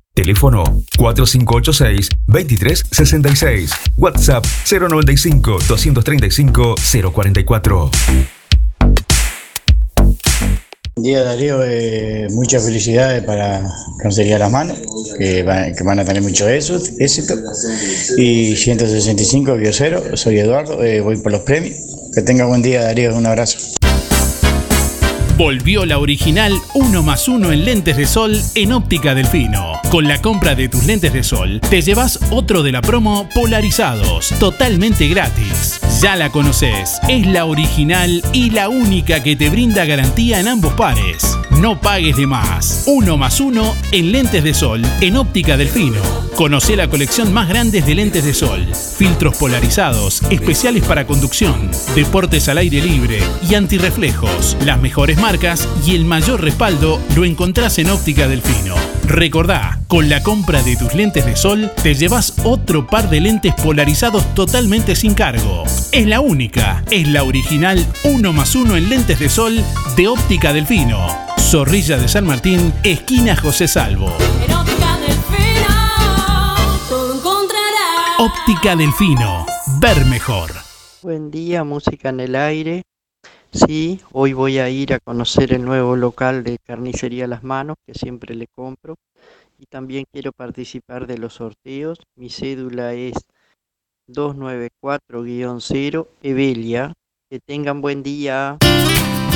Teléfono 4586-2366. WhatsApp 095-235-044. Buen día Darío, eh, muchas felicidades para Cancería Las Manos, que, van- que van a tener mucho éxito. Y 165-0, soy Eduardo, eh, voy por los premios. Que tenga buen día Darío, un abrazo. Volvió la original 1 más 1 en lentes de sol en Óptica Delfino. Con la compra de tus lentes de sol, te llevas otro de la promo polarizados, totalmente gratis. Ya la conoces, es la original y la única que te brinda garantía en ambos pares. No pagues de más. 1 más 1 en lentes de sol en Óptica Delfino. Conoce la colección más grande de lentes de sol, filtros polarizados, especiales para conducción, deportes al aire libre y antirreflejos. Las mejores marcas y el mayor respaldo lo encontrás en Óptica Delfino. Recordá, con la compra de tus lentes de sol te llevas otro par de lentes polarizados totalmente sin cargo. Es la única, es la original 1 más 1 en lentes de sol de Óptica Delfino. Zorrilla de San Martín, esquina José Salvo. Óptica Delfino, ver mejor. Buen día, música en el aire. Sí, hoy voy a ir a conocer el nuevo local de Carnicería Las Manos, que siempre le compro. Y también quiero participar de los sorteos. Mi cédula es 294-0 Evelia. Que tengan buen día.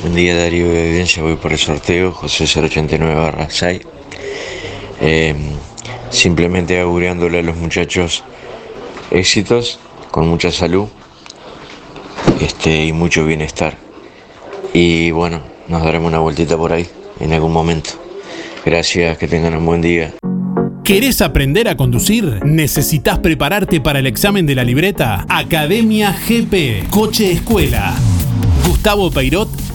Buen día Darío de Evidencia, voy por el sorteo, José 089 barra 6. Eh, simplemente augureándole a los muchachos éxitos, con mucha salud este, y mucho bienestar. Y bueno, nos daremos una vueltita por ahí en algún momento. Gracias, que tengan un buen día. ¿Querés aprender a conducir? ¿Necesitas prepararte para el examen de la libreta? Academia GP, Coche Escuela. Gustavo Peirot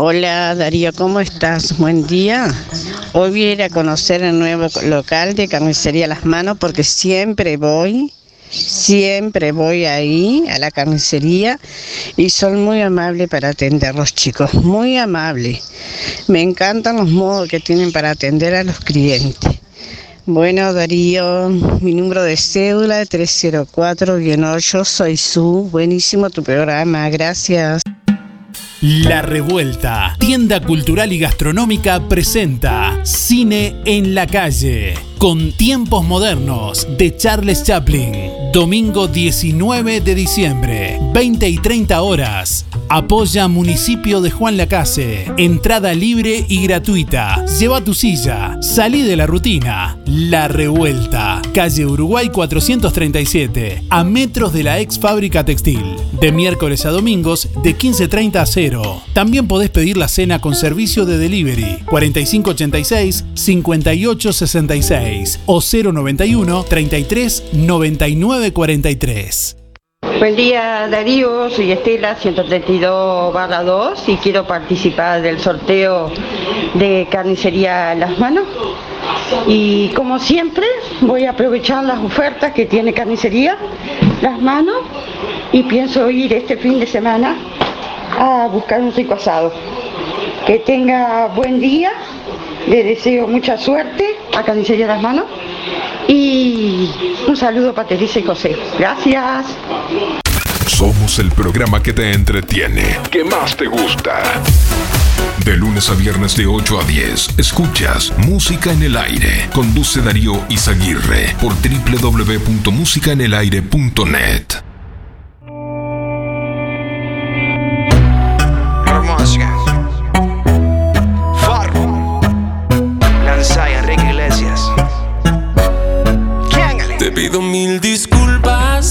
Hola Darío, ¿cómo estás? Buen día. Hoy voy a conocer el nuevo local de carnicería Las Manos porque siempre voy, siempre voy ahí a la carnicería y son muy amables para atender los chicos, muy amables. Me encantan los modos que tienen para atender a los clientes. Bueno, Darío, mi número de cédula es 304-8, soy Su. Buenísimo tu programa, gracias. La Revuelta, tienda cultural y gastronómica presenta Cine en la calle, con tiempos modernos de Charles Chaplin. Domingo 19 de diciembre, 20 y 30 horas. Apoya Municipio de Juan Lacase. Entrada libre y gratuita. Lleva tu silla. Salí de la rutina. La Revuelta. Calle Uruguay 437. A metros de la ex fábrica textil. De miércoles a domingos de 15.30 a 0. También podés pedir la cena con servicio de delivery. 4586-5866 o 091 33 99 43. Buen día Darío, soy Estela 132 barra 2 y quiero participar del sorteo de carnicería Las Manos. Y como siempre voy a aprovechar las ofertas que tiene carnicería Las Manos y pienso ir este fin de semana a buscar un rico asado. Que tenga buen día, le deseo mucha suerte a Carnicería Las Manos y un saludo para Teresa y José. Gracias. Somos el programa que te entretiene, que más te gusta. De lunes a viernes de 8 a 10, escuchas Música en el Aire. Conduce Darío Izaguirre por www.musicaenelaire.net.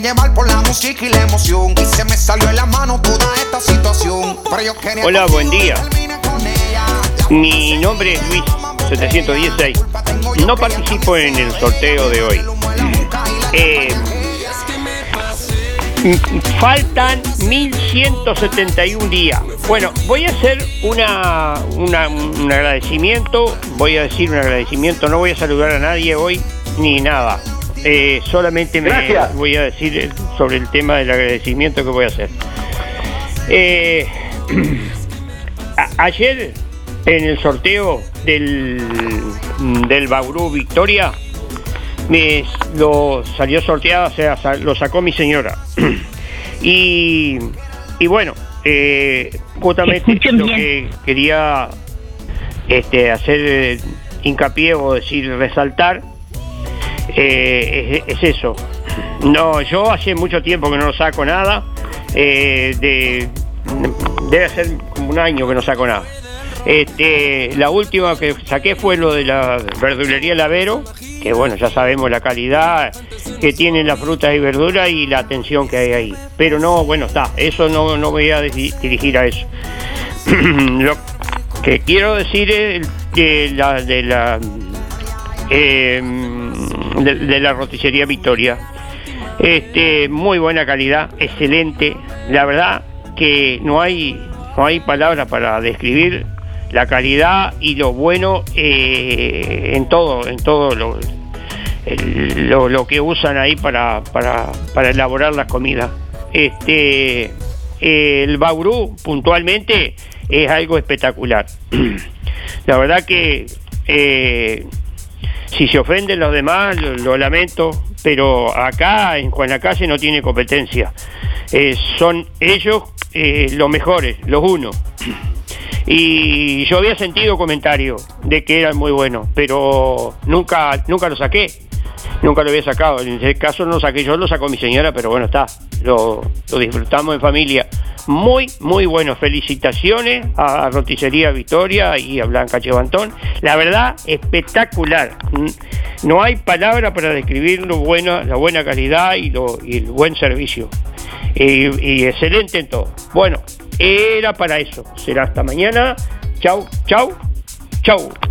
dejé llevar por la música y la emoción. Y se me salió en la mano toda esta situación. Pero yo quería Hola, buen día. Mi nombre es Luis 716. No participo en el sorteo de hoy. Eh, faltan 1171 días. Bueno, voy a hacer una, una- un agradecimiento. Voy a decir un agradecimiento. No voy a saludar a nadie hoy ni nada. Eh, solamente me Gracias. voy a decir eh, sobre el tema del agradecimiento que voy a hacer. Eh, a- ayer en el sorteo del, del Bauru Victoria me lo salió sorteado, o sea, lo sacó mi señora. y, y bueno, eh, justamente lo que quería este, hacer hincapié o decir, resaltar, eh, es, es eso. No, yo hace mucho tiempo que no saco nada. eh, de, debe ser como un año que no saco nada. Este, la última que saqué fue lo de la verdulería Lavero, que bueno, ya sabemos la calidad que tienen las frutas y verduras y la atención que hay ahí. Pero no, bueno, está, eso no, no voy a di- dirigir a eso. lo que quiero decir es que la de la eh, de, la roticería Victoria. Este, muy buena calidad, excelente. La verdad que no hay, no hay palabras para describir la calidad y lo bueno eh, en todo, en todo lo, lo, que usan ahí para, para, para elaborar las comidas. Este, el Bauru puntualmente es algo espectacular. La verdad que eh, si se ofenden los demás, lo, lamento, pero acá en Juan Calle no tiene competencia. Eh, son ellos eh, los mejores, los unos. Y yo había sentido comentarios de que eran muy buenos, pero nunca, nunca lo saqué nunca lo había sacado. En ese caso no lo saqué yo, lo sacó mi señora, pero bueno, está. Lo, disfrutamos en familia. Muy, muy bueno. Felicitaciones a Roticería Victoria y a Blanca Chevantón. La verdad, espectacular. No hay palabra para describir lo bueno, la buena calidad y, lo, y el buen servicio. Y, y excelente en todo. Bueno, era para eso. Será hasta mañana. Chau, chau, chau.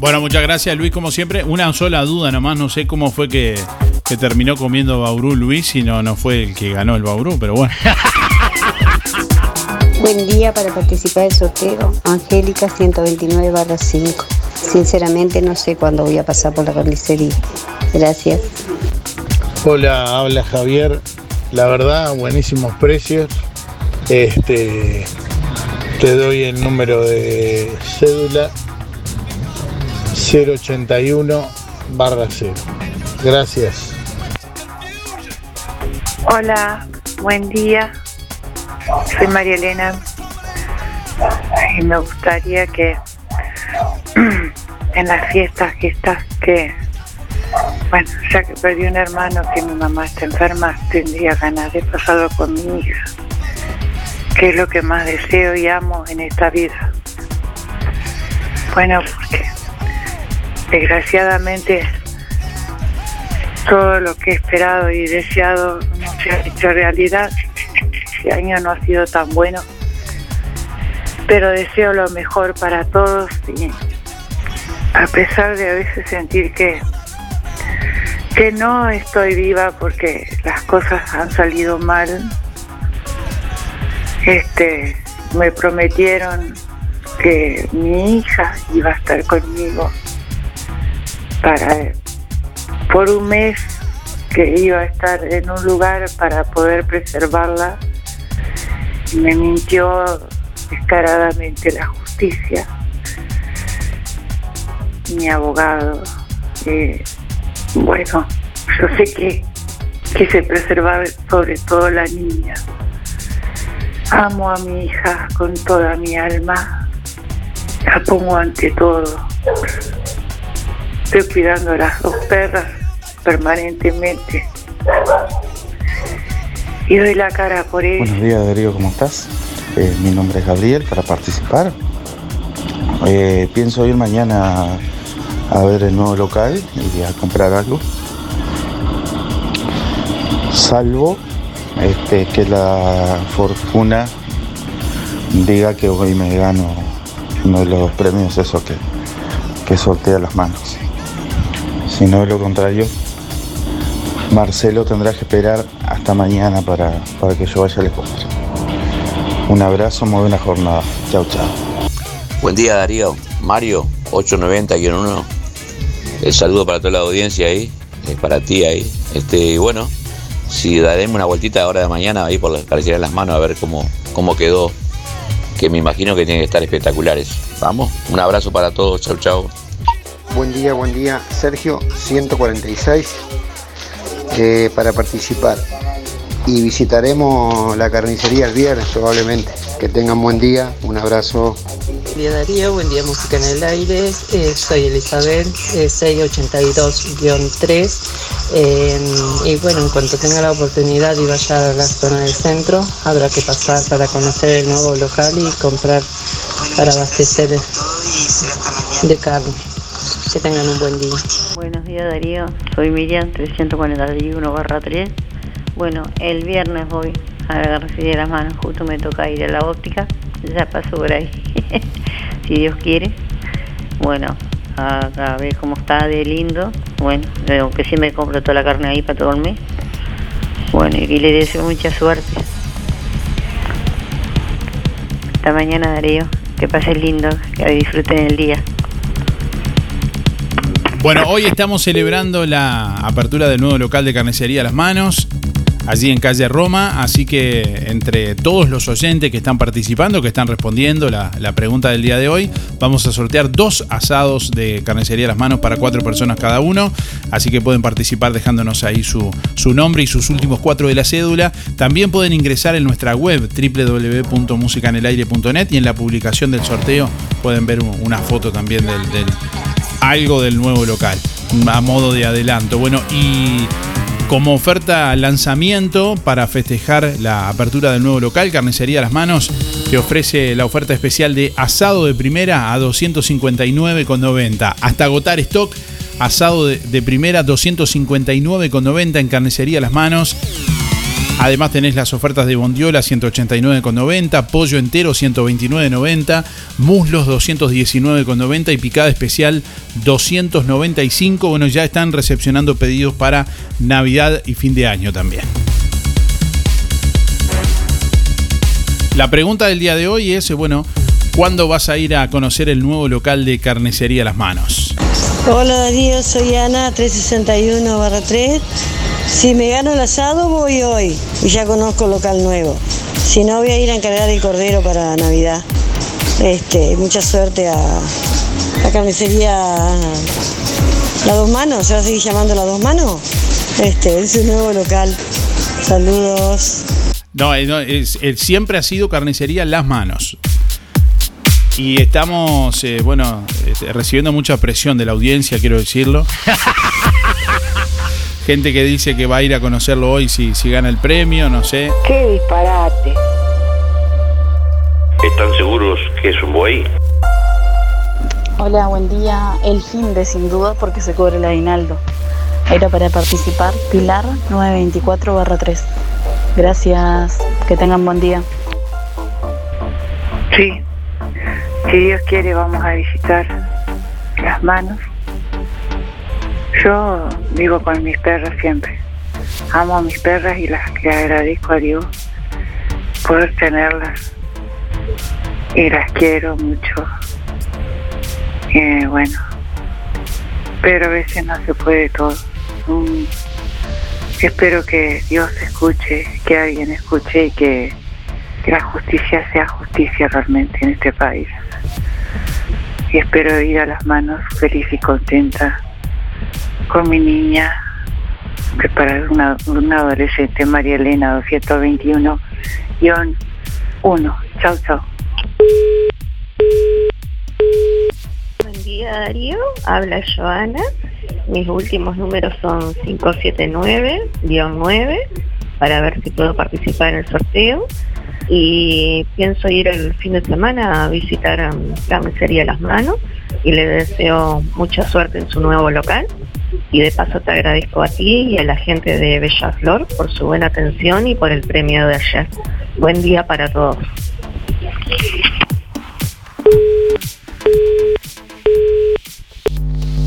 Bueno, muchas gracias Luis, como siempre. Una sola duda nomás, no sé cómo fue que, terminó comiendo Bauru Luis y no, no fue el que ganó el Bauru, pero bueno. Buen día para participar del sorteo. Angélica 129 5. Sinceramente no sé cuándo voy a pasar por la carnicería. Gracias. Hola, habla Javier. La verdad, buenísimos precios. Este, te doy el número de cédula 081 barra 0. Gracias. Hola, buen día. Soy María Elena y me gustaría que en las fiestas que estás, que, bueno, ya que perdí un hermano que mi mamá está enferma, tendría ganas de pasarlo con mi hija, que es lo que más deseo y amo en esta vida. Bueno, porque desgraciadamente todo lo que he esperado y deseado no se ha hecho realidad. Este año no ha sido tan bueno, pero deseo lo mejor para todos y a pesar de a veces sentir que que no estoy viva porque las cosas han salido mal. Este, me prometieron que mi hija iba a estar conmigo para por un mes que iba a estar en un lugar para poder preservarla. Me mintió descaradamente la justicia, mi abogado. Eh, bueno, yo sé que quise preservar sobre todo la niña. Amo a mi hija con toda mi alma. La pongo ante todo. Estoy cuidando a las dos perras permanentemente. Y doy la cara por ellas. Buenos días, Darío, ¿cómo estás? Eh, mi nombre es Gabriel, para participar. Eh, pienso ir mañana a ver el nuevo local y a comprar algo. Salvo este, que la fortuna diga que hoy me gano uno de los premios, eso que, que sortea las manos. Si no es lo contrario, Marcelo tendrá que esperar hasta mañana para, que yo vaya a la. Un abrazo, muy buena jornada. Chao, chao. Buen día Darío. Mario, 890-1. El saludo para toda la audiencia ahí, para ti ahí. Este, bueno, si daremos una vueltita ahora de mañana ahí por las las manos a ver cómo, cómo quedó, que me imagino que tienen que estar espectaculares. Vamos, un abrazo para todos, chau chau. Buen día, buen día. Sergio, 146 eh, para participar. Y visitaremos la carnicería el viernes probablemente. Que tengan buen día, un abrazo. Buen día Darío, buen día Música en el Aire. Eh, soy Elizabeth, 682-3. Eh, y bueno, en cuanto tenga la oportunidad y vaya a la zona del centro, habrá que pasar para conocer el nuevo local y comprar para abastecer de carne. Que tengan un buen día. Buenos días Darío, soy Miriam 341 barra 3. Bueno, el viernes voy a recibir las manos, justo me toca ir a la óptica, ya paso por ahí, si Dios quiere. Bueno, a, a ver cómo está de lindo. Bueno, aunque sí me compro toda la carne ahí para todo el mes. Bueno, y le deseo mucha suerte. Hasta mañana, Darío. Que pasen lindo, que disfruten el día. Bueno, hoy estamos celebrando la apertura del nuevo local de carnicería Las Manos, allí en calle Roma, así que entre todos los oyentes que están participando, que están respondiendo la, la pregunta del día de hoy, vamos a sortear dos asados de carnicería Las Manos para cuatro personas cada uno, así que pueden participar dejándonos ahí su, nombre y sus últimos cuatro de la cédula. También pueden ingresar en nuestra web www.musicanelaire.net y en la publicación del sorteo pueden ver un- una foto también del- del, algo del nuevo local, a modo de adelanto. Bueno, y como oferta lanzamiento para festejar la apertura del nuevo local, Carnicería Las Manos, te ofrece la oferta especial de asado de primera a 259,90. Hasta agotar stock, asado de, de primera 259,90 en Carnicería Las Manos. Además tenés las ofertas de bondiola 189,90, pollo entero 129,90, muslos 219,90 y picada especial 295. Bueno, ya están recepcionando pedidos para Navidad y fin de año también. La pregunta del día de hoy es, bueno, ¿cuándo vas a ir a conocer el nuevo local de Carnicería Las Manos? Hola Darío, soy Ana, 361 barra 3. Si me gano el asado, voy hoy y ya conozco local nuevo. Si no, voy a ir a encargar el cordero para Navidad. Este, mucha suerte a la carnicería La Dos Manos, ¿se va a seguir llamando La Dos Manos? Este, es un nuevo local. Saludos. No, eh, es- eh, siempre ha sido carnicería Las Manos. Y estamos, eh, bueno, este, recibiendo mucha presión de la audiencia, quiero decirlo. Gente que dice que va a ir a conocerlo hoy si, si gana el premio, no sé. ¡Qué disparate! ¿Están seguros que es un buey? Hola, buen día. El fin de sin duda porque se cobra el aguinaldo. Era para participar Pilar 924-3. Gracias. Que tengan buen día. Sí, si Dios quiere vamos a visitar las manos. Yo vivo con mis perras siempre. Amo a mis perras y las le agradezco a Dios poder tenerlas. Y las quiero mucho. Bueno, pero a veces no se puede todo. Espero que Dios escuche, que alguien escuche y que que la justicia sea justicia realmente en este país. Y espero ir a las manos feliz y contenta con mi niña, que para una, adolescente, María Elena 221-1. Chao, chao. Buen día Darío, habla Joana. Mis últimos números son 579-9 para ver si puedo participar en el sorteo. Y pienso ir el fin de semana a visitar la Carnicería Las Manos y le deseo mucha suerte en su nuevo local. Y de paso te agradezco a ti y a la gente de Bella Flor por su buena atención y por el premio de ayer. Buen día para todos.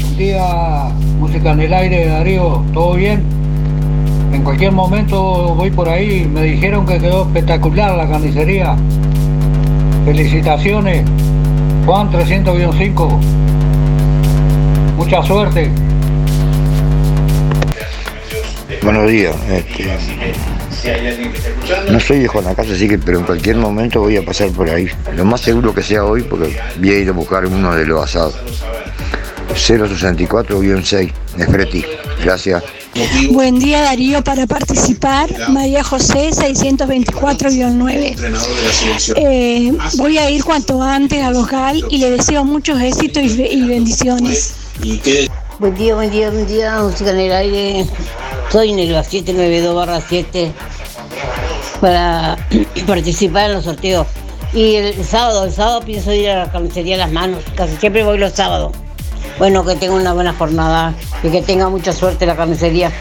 Buen día, música en el aire, Darío, ¿todo bien? En cualquier momento voy por ahí, me dijeron que quedó espectacular la carnicería. Felicitaciones, Juan 300-5. Mucha suerte. Buenos días. este, no soy la casa, así que, pero en cualquier momento voy a pasar por ahí. Lo más seguro que sea hoy, porque voy a ir a buscar uno de los asados. 064-6, Nefreti. Gracias. Buen día Darío, para participar, María José 624-9. Eh, voy a ir cuanto antes al local y le deseo muchos éxitos y, be- y bendiciones. Buen día, buen día, buen día, música en el aire. Soy Nelva 792 barra 7 para participar en los sorteos. Y el sábado, el sábado pienso ir a la carnicería Las Manos. Casi siempre voy los sábados. Bueno, que tenga una buena jornada y que tenga mucha suerte la carnicería.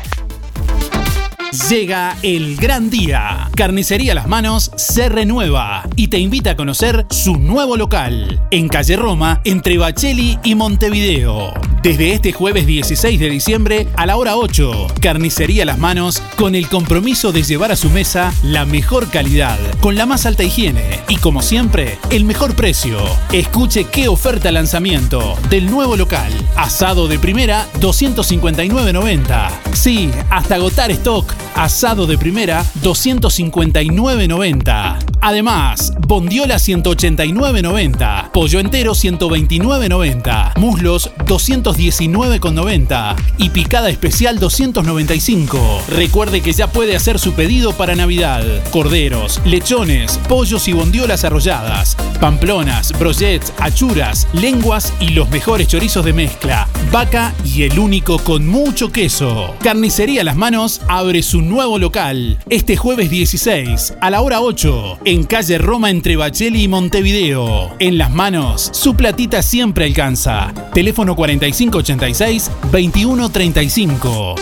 Llega el gran día. Carnicería Las Manos se renueva y te invita a conocer su nuevo local en calle Roma entre Bacheli y Montevideo. Desde este jueves 16 de diciembre a la hora 8, Carnicería Las Manos con el compromiso de llevar a su mesa la mejor calidad, con la más alta higiene y como siempre, el mejor precio. Escuche qué oferta lanzamiento del nuevo local. Asado de primera 259.90. Sí, hasta agotar stock. Asado de primera 259.90. Además, bondiola 189.90. Pollo entero 129.90. Muslos 219.90. Y picada especial 295. Recuerde que ya puede hacer su pedido para Navidad. Corderos, lechones, pollos y bondiolas arrolladas. Pamplonas, brochets, achuras, lenguas y los mejores chorizos de mezcla. Vaca y el único con mucho queso. Carnicería Las Manos abre su nuevo local este jueves 16 a la hora 8 en calle Roma entre Bacheli y Montevideo. En Las Manos, su platita siempre alcanza. Teléfono 4586 2135.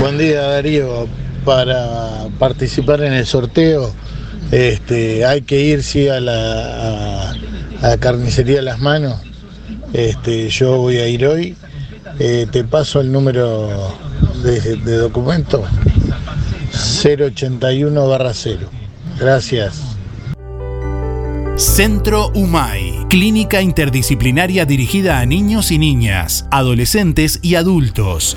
Buen día Darío, para participar en el sorteo este, hay que ir sí, a la, a- a carnicería Las Manos. Este, yo voy a ir hoy. Eh, te paso el número de, de documento 081 barra 0. Gracias. Centro UMAI, clínica interdisciplinaria dirigida a niños y niñas, adolescentes y adultos.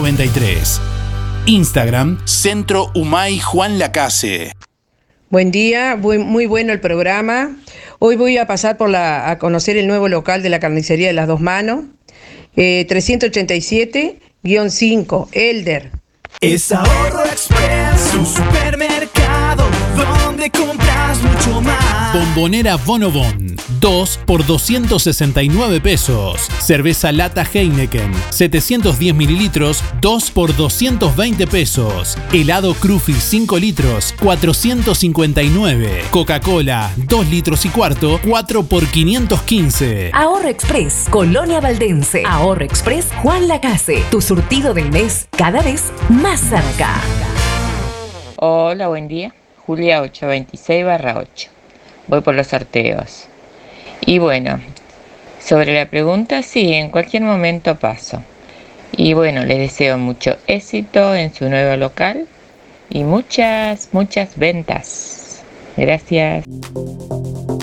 93. Instagram, Centro Umay Juan Lacase. Buen día, muy, muy bueno el programa. Hoy voy a pasar por la, a conocer el nuevo local de la carnicería de las dos manos. Eh, 387-5, Elder. Es Ahorro Express, su supermercado, donde compras mucho más. Bombonera Bonobon, 2 por 269 pesos. Cerveza lata Heineken, 710 mililitros, 2 por 220 pesos. Helado Cruffy 5 litros, 459. Coca-Cola, 2 litros y cuarto, 4 por 515. Ahorro Express, Colonia Valdense. Ahorro Express, Juan Lacase. Tu surtido del mes, cada vez más cerca. Hola, buen día. Julia 826 barra 8. Voy por los sorteos. Y bueno, sobre la pregunta, sí, en cualquier momento paso. Y bueno, les deseo mucho éxito en su nuevo local y muchas, muchas ventas. Gracias.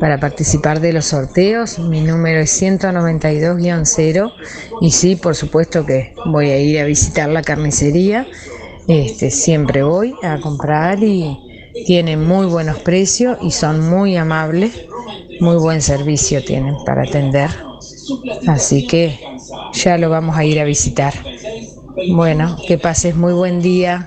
Para participar de los sorteos, mi número es 192-0 y sí, por supuesto que voy a ir a visitar la carnicería. Este, siempre voy a comprar y tienen muy buenos precios y son muy amables, muy buen servicio tienen para atender. Así que ya lo vamos a ir a visitar. Bueno, que pases muy buen día.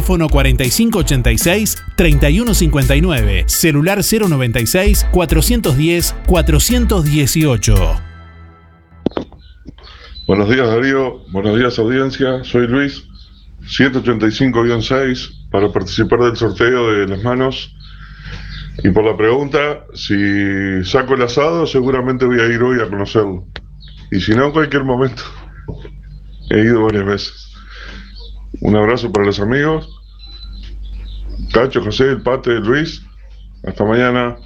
4586-3159, celular 096-410-418. Buenos días Darío, buenos días audiencia, soy Luis, 185-6 para participar del sorteo de las manos. Y por la pregunta, si saco el asado, seguramente voy a ir hoy a conocerlo. Y si no, en cualquier momento. He ido varias veces. Un abrazo para los amigos. Cacho, José, el Pate, Luis. Hasta mañana.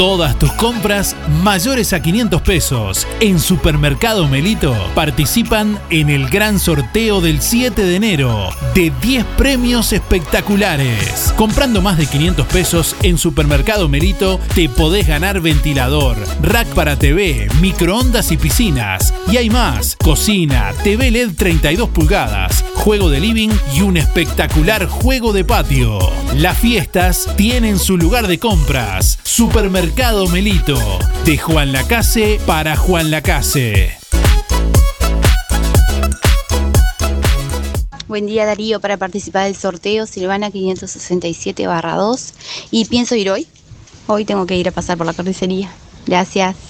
Todas tus compras mayores a 500 pesos en Supermercado Melito participan en el gran sorteo del 7 de enero de 10 premios espectaculares. Comprando más de 500 pesos en Supermercado Melito te podés ganar ventilador, rack para TV, microondas y piscinas. Y hay más, cocina, TV LED 32 pulgadas, juego de living y un espectacular juego de patio. Las fiestas tienen su lugar de compras. Supermercado Melito. De Juan Lacase para Juan Lacase. Buen día Darío, para participar del sorteo Silvana 567 barra 2 y pienso ir hoy. Hoy tengo que ir a pasar por la carnicería. Gracias.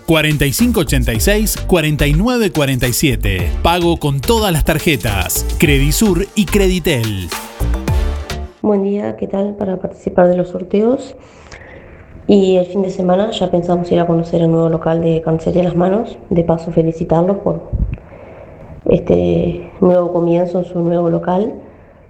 4586-4947. Pago con todas las tarjetas. Credisur y Creditel. Buen día, ¿qué tal? Para participar de los sorteos. Y el fin de semana ya pensamos ir a conocer el nuevo local de Carnicería Las Manos. De paso, felicitarlos por este nuevo comienzo en su nuevo local.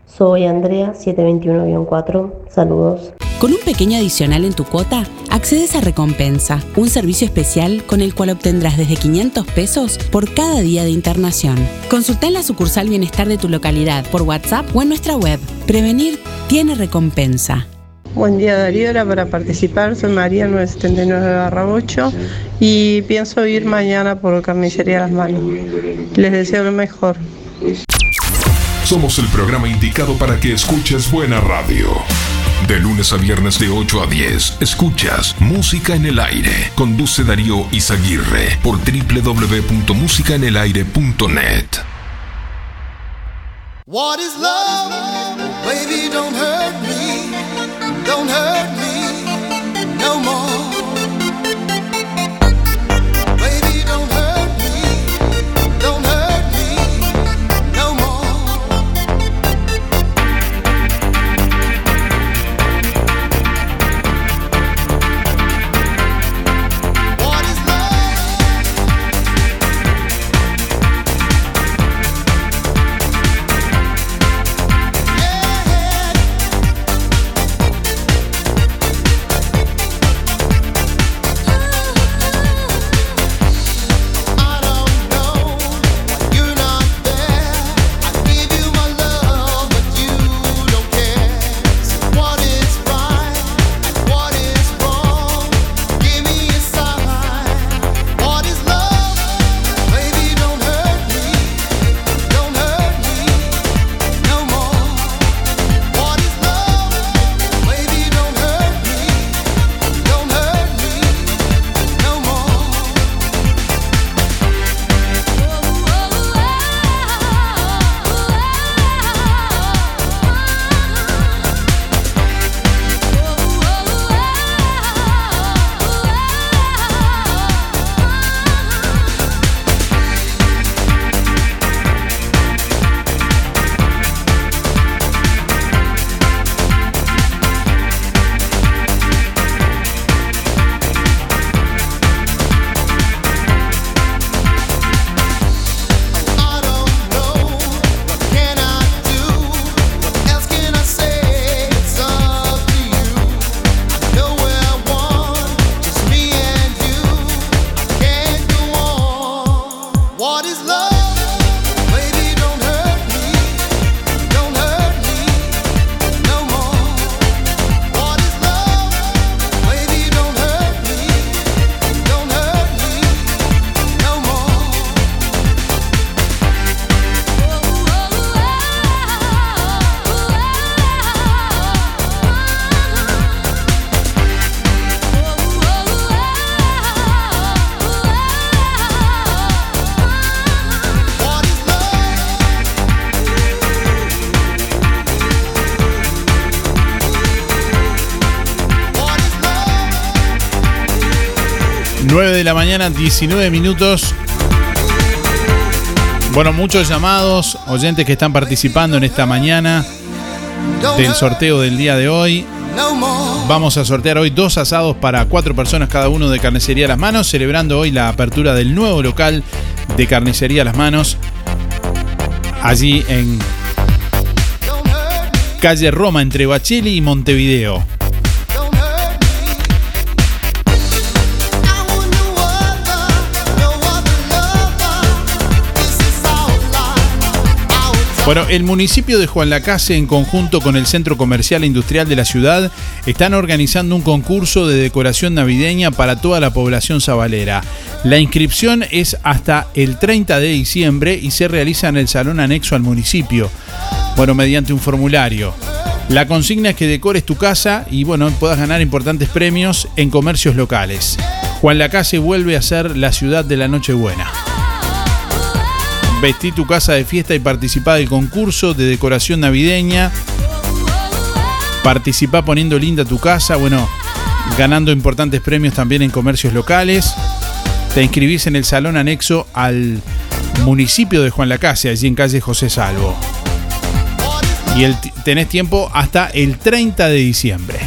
Soy Andrea, 721-4. Saludos. Con un pequeño adicional en tu cuota, accedes a Recompensa, un servicio especial con el cual obtendrás desde 500 pesos por cada día de internación. Consulta en la sucursal Bienestar de tu localidad por WhatsApp o en nuestra web. Prevenir tiene recompensa. Buen día Darío, era para participar, soy María 979-8 y pienso ir mañana por Carnicería Las Manos. Les deseo lo mejor. Somos el programa indicado para que escuches buena radio. De lunes a viernes de 8 a 10, escuchas Música en el Aire. Conduce Darío Izaguirre por www.musicaenelaire.net. What is love? Baby, don't hurt me. Don't hurt mañana, 19 minutos. Bueno, muchos llamados, oyentes que están participando en esta mañana del sorteo del día de hoy. Vamos a sortear hoy dos asados para cuatro personas cada uno de Carnicería Las Manos, celebrando hoy la apertura del nuevo local de Carnicería Las Manos, allí en calle Roma entre Bacheli y Montevideo. Bueno, el municipio de Juan Lacase, en conjunto con el Centro Comercial e Industrial de la ciudad, están organizando un concurso de decoración navideña para toda la población sabalera. La inscripción es hasta el 30 de diciembre y se realiza en el salón anexo al municipio. Bueno, mediante un formulario. La consigna es que decores tu casa y bueno, puedas ganar importantes premios en comercios locales. Juan Lacase vuelve a ser la ciudad de la Nochebuena. Vestí tu casa de fiesta y participá del concurso de decoración navideña. Participá poniendo linda tu casa, bueno, ganando importantes premios también en comercios locales. Te inscribís en el salón anexo al municipio de Juan Lacase, allí en calle José Salvo. Y el, tenés tiempo hasta el 30 de diciembre.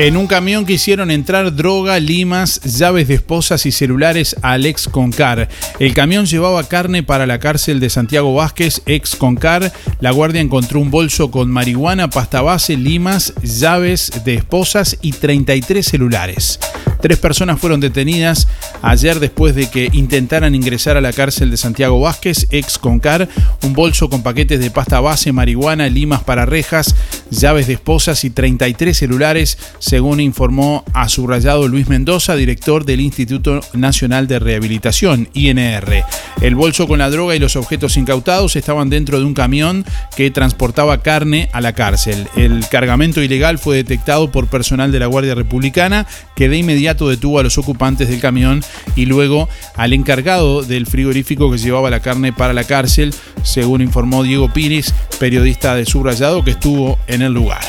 En un camión quisieron entrar droga, limas, llaves de esposas y celulares al ex Concar. El camión llevaba carne para la cárcel de Santiago Vázquez, ex Concar. La guardia encontró un bolso con marihuana, pasta base, limas, llaves de esposas y 33 celulares. Tres personas fueron detenidas ayer después de que intentaran ingresar a la cárcel de Santiago Vázquez, ex Concar, un bolso con paquetes de pasta base, marihuana, limas para rejas, llaves de esposas y 33 celulares, según informó a subrayado Luis Mendoza, director del Instituto Nacional de Rehabilitación, INR. El bolso con la droga y los objetos incautados estaban dentro de un camión que transportaba carne a la cárcel. El cargamento ilegal fue detectado por personal de la Guardia Republicana que de inmediato detuvo a los ocupantes del camión y luego al encargado del frigorífico que llevaba la carne para la cárcel, según informó Diego Pires, periodista de Subrayado que estuvo en el lugar.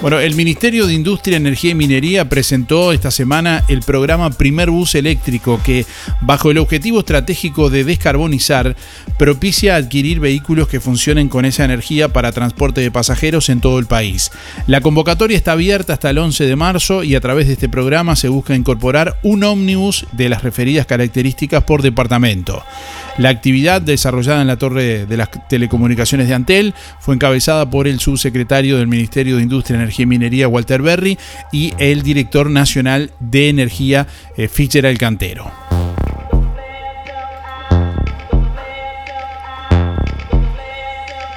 Bueno, el Ministerio de Industria, Energía y Minería presentó esta semana el programa Primer Bus Eléctrico que, bajo el objetivo estratégico de descarbonizar, propicia adquirir vehículos que funcionen con esa energía para transporte de pasajeros en todo el país. La convocatoria está abierta hasta el 11 de marzo y a través de este programa se busca incorporar un ómnibus de las referidas características por departamento. La actividad desarrollada en la Torre de las Telecomunicaciones de Antel fue encabezada por el subsecretario del Ministerio de Industria, Energía y Minería, Walter Berry, y el director nacional de Energía, eh, Fischer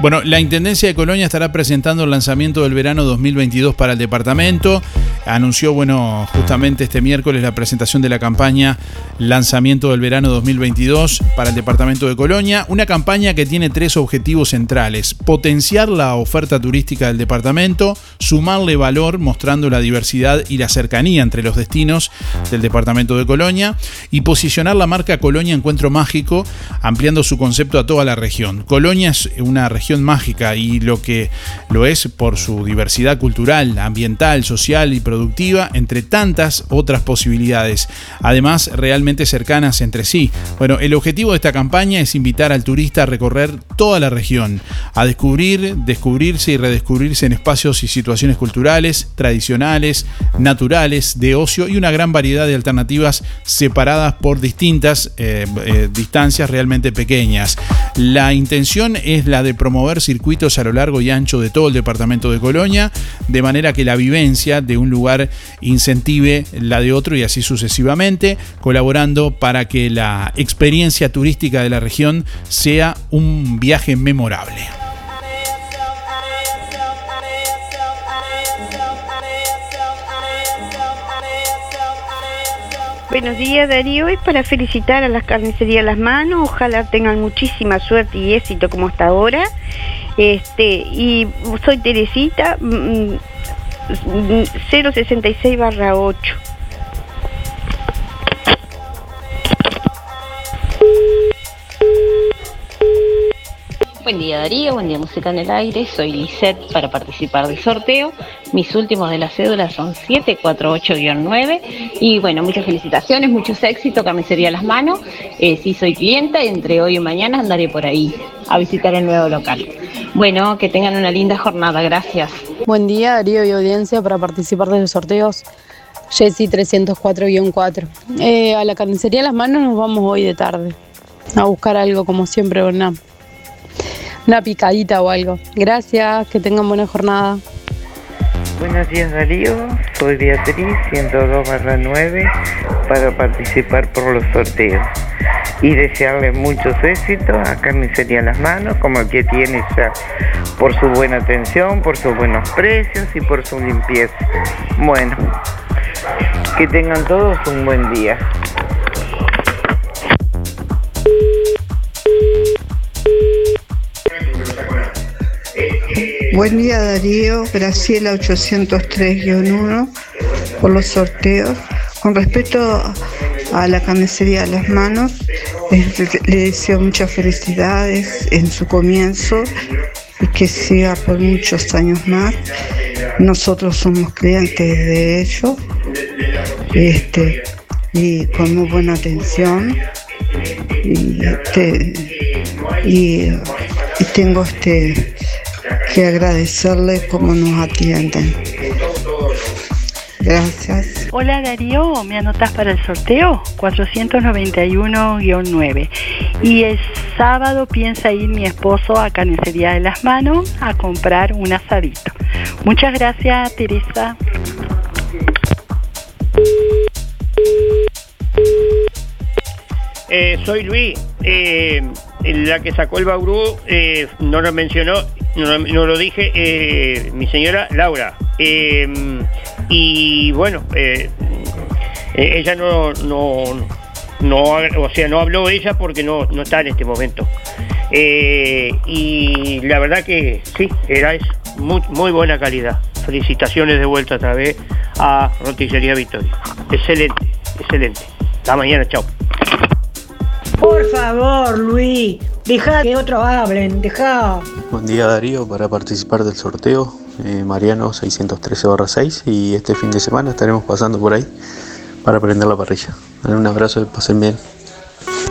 Bueno, la Intendencia de Colonia estará presentando el lanzamiento del verano 2022 para el departamento. Anunció, bueno, justamente este miércoles la presentación de la campaña Lanzamiento del verano 2022 para el departamento de Colonia. Una campaña que tiene tres objetivos centrales. Potenciar la oferta turística del departamento, sumarle valor mostrando la diversidad y la cercanía entre los destinos del departamento de Colonia y posicionar la marca Colonia Encuentro Mágico, ampliando su concepto a toda la región. Colonia es una región mágica y lo que lo es por su diversidad cultural, ambiental, social y productiva, entre tantas otras posibilidades, además realmente cercanas entre sí. Bueno, el objetivo de esta campaña es invitar al turista a recorrer toda la región, a descubrir, descubrirse y redescubrirse en espacios y situaciones culturales, tradicionales, naturales, de ocio y una gran variedad de alternativas separadas por distintas eh, eh, distancias realmente pequeñas. La intención es la de promover circuitos a lo largo y ancho de todo el departamento de Colonia, de manera que la vivencia de un lugar incentive la de otro y así sucesivamente, colaborando para que la experiencia turística de la región sea un viaje memorable. Buenos días Darío, es para felicitar a las carnicerías Las Manos, ojalá tengan muchísima suerte y éxito como hasta ahora. Este, y soy Teresita, mm, mm, 066 barra 8. Buen día Darío, buen día Música en el Aire, soy Lisette para participar del sorteo. Mis últimos de la cédula son 748-9 y bueno, muchas felicitaciones, muchos éxitos, camisería las manos. Eh, sí soy clienta, entre hoy y mañana andaré por ahí a visitar el nuevo local. Bueno, que tengan una linda jornada, gracias. Buen día Darío y audiencia para participar de los sorteos. Jessy 304-4. Eh, a la carnicería Las Manos nos vamos hoy de tarde a buscar algo como siempre, una picadita o algo. Gracias, que tengan buena jornada. Buenos días Darío, soy Beatriz 102 barra 9 para participar por los sorteos y desearle muchos éxitos a Carnicería Las Manos como el que tiene ya por su buena atención, por sus buenos precios y por su limpieza. Bueno, que tengan todos un buen día. Buen día Darío, Graciela 803-1 por los sorteos. Con respecto a la carnicería de las manos, le deseo muchas felicidades en su comienzo y que siga por muchos años más. Nosotros somos clientes de ellos este, y con muy buena atención. Y, este, y tengo este que agradecerle cómo nos atienden. Gracias. Hola Darío, ¿me anotas para el sorteo? 491-9. Y el sábado piensa ir mi esposo a Carnicería de las Manos a comprar un asadito. Muchas gracias, Teresa. Eh, soy Luis, eh, la que sacó el Bauru, eh, no lo mencionó, no, lo dije, eh, mi señora Laura. Eh, y bueno, ella no, no, no, o sea, no habló ella porque no, no está en este momento. Y la verdad que sí, era eso, muy, muy buena calidad. Felicitaciones de vuelta otra vez a Roticería Victoria. Excelente, excelente. Hasta mañana, chao. Por favor, Luis, deja que otros hablen, deja. Buen día Darío, para participar del sorteo, eh, Mariano 613-6 y este fin de semana estaremos pasando por ahí para prender la parrilla. Un abrazo y pasen bien.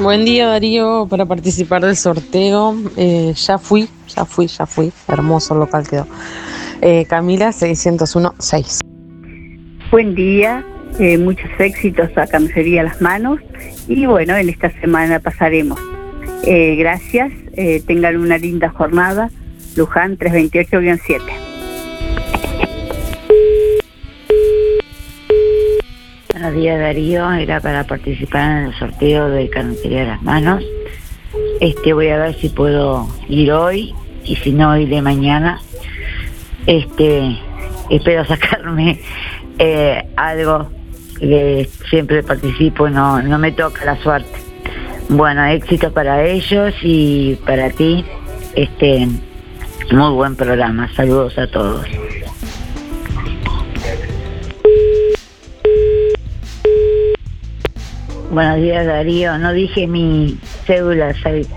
Buen día Darío, para participar del sorteo. eh, ya fui, ya fui, ya fui. Hermoso local quedó. Eh, Camila 601-6. Buen día, eh, muchos éxitos a Camisería Las Manos y bueno, en esta semana pasaremos. Eh, gracias, eh, tengan una linda jornada. Luján 328-7. Buenos días Darío, era para participar en el sorteo de Carnicería de las Manos. Este voy a ver si puedo ir hoy y si no iré mañana. Este espero sacarme eh, algo que siempre participo, no, no me toca la suerte. Bueno, éxito para ellos y para ti. Este muy buen programa. Saludos a todos. Buenos días Darío, no dije mi cédula seis-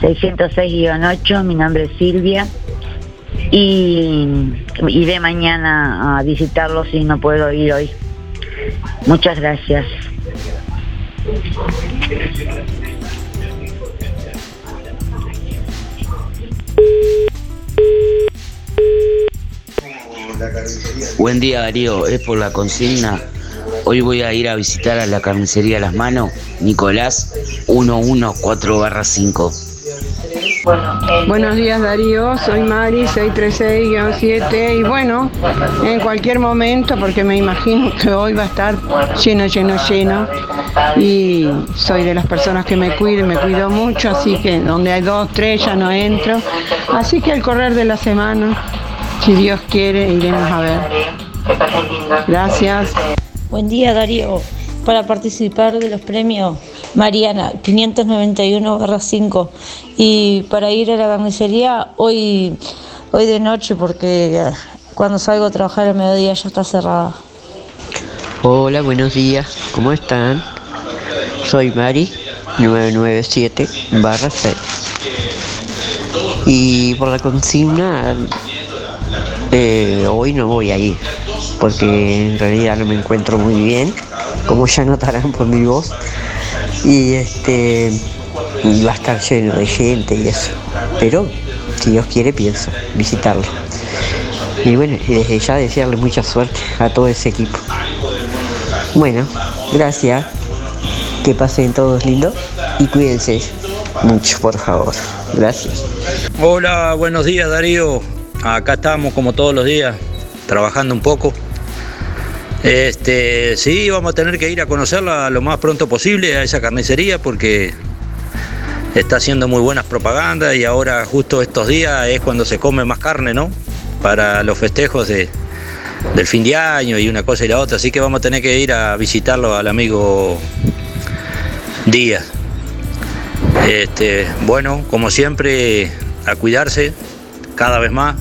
606-8, mi nombre es Silvia y iré mañana a visitarlos si no puedo ir hoy. Muchas gracias. Buen día Darío, es por la consigna. Hoy voy a ir a visitar a la carnicería Las Manos, Nicolás 114 5. Buenos días Darío, soy Mari 636-7 y bueno, en cualquier momento, porque me imagino que hoy va a estar lleno, lleno, lleno. Y soy de las personas que me cuido, y me cuido mucho, así que donde hay dos, tres ya no entro, así que al correr de la semana, si Dios quiere, iremos a ver. Gracias. Buen día Darío, para participar de los premios Mariana 591-5 y para ir a la carnicería hoy, hoy de noche porque eh, cuando salgo a trabajar al mediodía ya está cerrada. Hola, buenos días, ¿cómo están? Soy Mari, 997 barra 6. Y por la consigna, eh, hoy no voy a ir, porque en realidad no me encuentro muy bien, como ya notarán por mi voz. Y este va a estar lleno de gente y eso. Pero si Dios quiere pienso visitarlo. Y bueno, desde ya desearle mucha suerte a todo ese equipo. Bueno, gracias. Que pasen todos lindo y cuídense mucho, por favor. Gracias. Hola, buenos días Darío. Acá estamos como todos los días, trabajando un poco. Este, sí, vamos a tener que ir a conocerla lo más pronto posible a esa carnicería porque está haciendo muy buenas propagandas y ahora justo estos días es cuando se come más carne, ¿no? Para los festejos de, del fin de año y una cosa y la otra, así que vamos a tener que ir a visitarlo al amigo Díaz. Este, bueno, como siempre, a cuidarse cada vez más,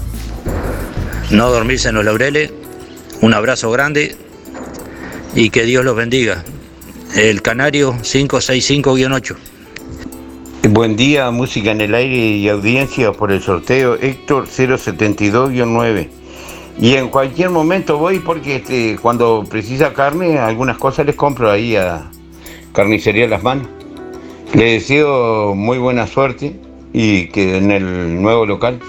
no dormirse en los laureles. Un abrazo grande y que Dios los bendiga. El Canario 565-8. Buen día, música en el aire y audiencia por el sorteo Héctor 072-9. Y en cualquier momento voy porque este, cuando precisa carne, algunas cosas les compro ahí a Carnicería Las Manos. Les deseo muy buena suerte y que en el nuevo local.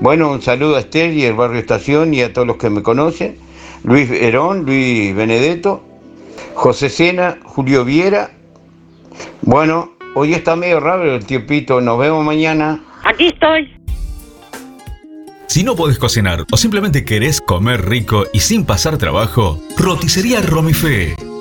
Bueno, un saludo a Esther y el barrio Estación y a todos los que me conocen. Luis Herón, Luis Benedetto, José Sena, Julio Viera. Bueno, hoy está medio raro el tiempito. Nos vemos mañana. Aquí estoy. Si no podés cocinar o simplemente querés comer rico y sin pasar trabajo, roticería Romifé.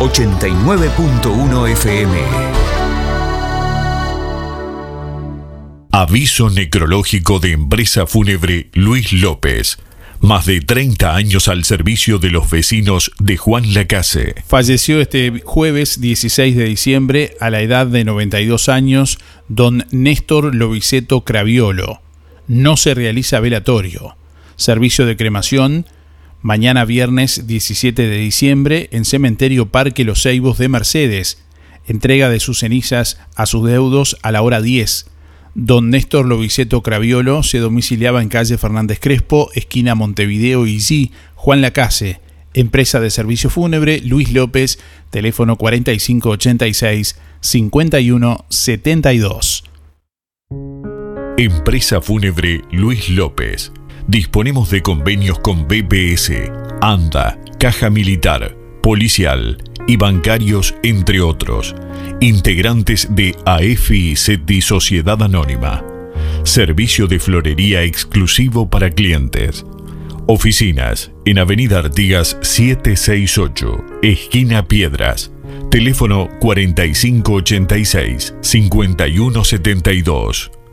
89.1 FM. Aviso necrológico de empresa fúnebre Luis López. Más de 30 años al servicio de los vecinos de Juan Lacase. Falleció este jueves 16 de diciembre a la edad de 92 años don Néstor Loviceto Craviolo. No se realiza velatorio. Servicio de cremación mañana viernes 17 de diciembre en Cementerio Parque Los Ceibos de Mercedes. Entrega de sus cenizas a sus deudos a la hora 10. Don Néstor Loviceto Craviolo se domiciliaba en calle Fernández Crespo, esquina Montevideo y G. Juan Lacase, empresa de servicio fúnebre Luis López, teléfono 4586 5172. Empresa fúnebre Luis López. Disponemos de convenios con BPS, ANDA, Caja Militar, Policial y bancarios, entre otros. Integrantes de AFI y Sociedad Anónima. Servicio de florería exclusivo para clientes. Oficinas en Avenida Artigas 768, esquina Piedras. Teléfono 4586-5172.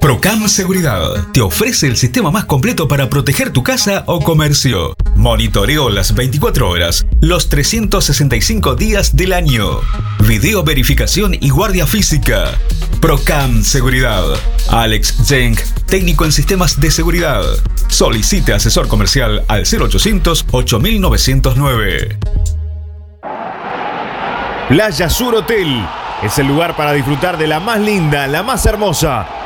Procam Seguridad te ofrece el sistema más completo para proteger tu casa o comercio. Monitoreo las 24 horas, los 365 días del año. Video verificación y guardia física. Procam Seguridad. Alex Zeng, técnico en sistemas de seguridad. Solicite asesor comercial al 0800 8909. Playa Sur Hotel es el lugar para disfrutar de la más linda, la más hermosa.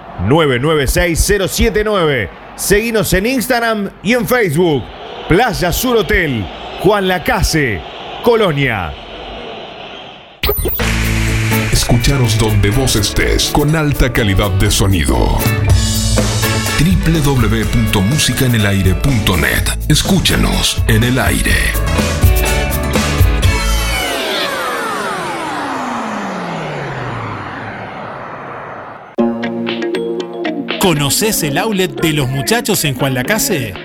996 079. Seguinos en Instagram y en Facebook. Playa Sur Hotel, Juan Lacase, Colonia. Escucharos donde vos estés con alta calidad de sonido. www.musicaenelaire.net Escúchanos en el aire. ¿Conoces el outlet de los muchachos en Juan Lacase?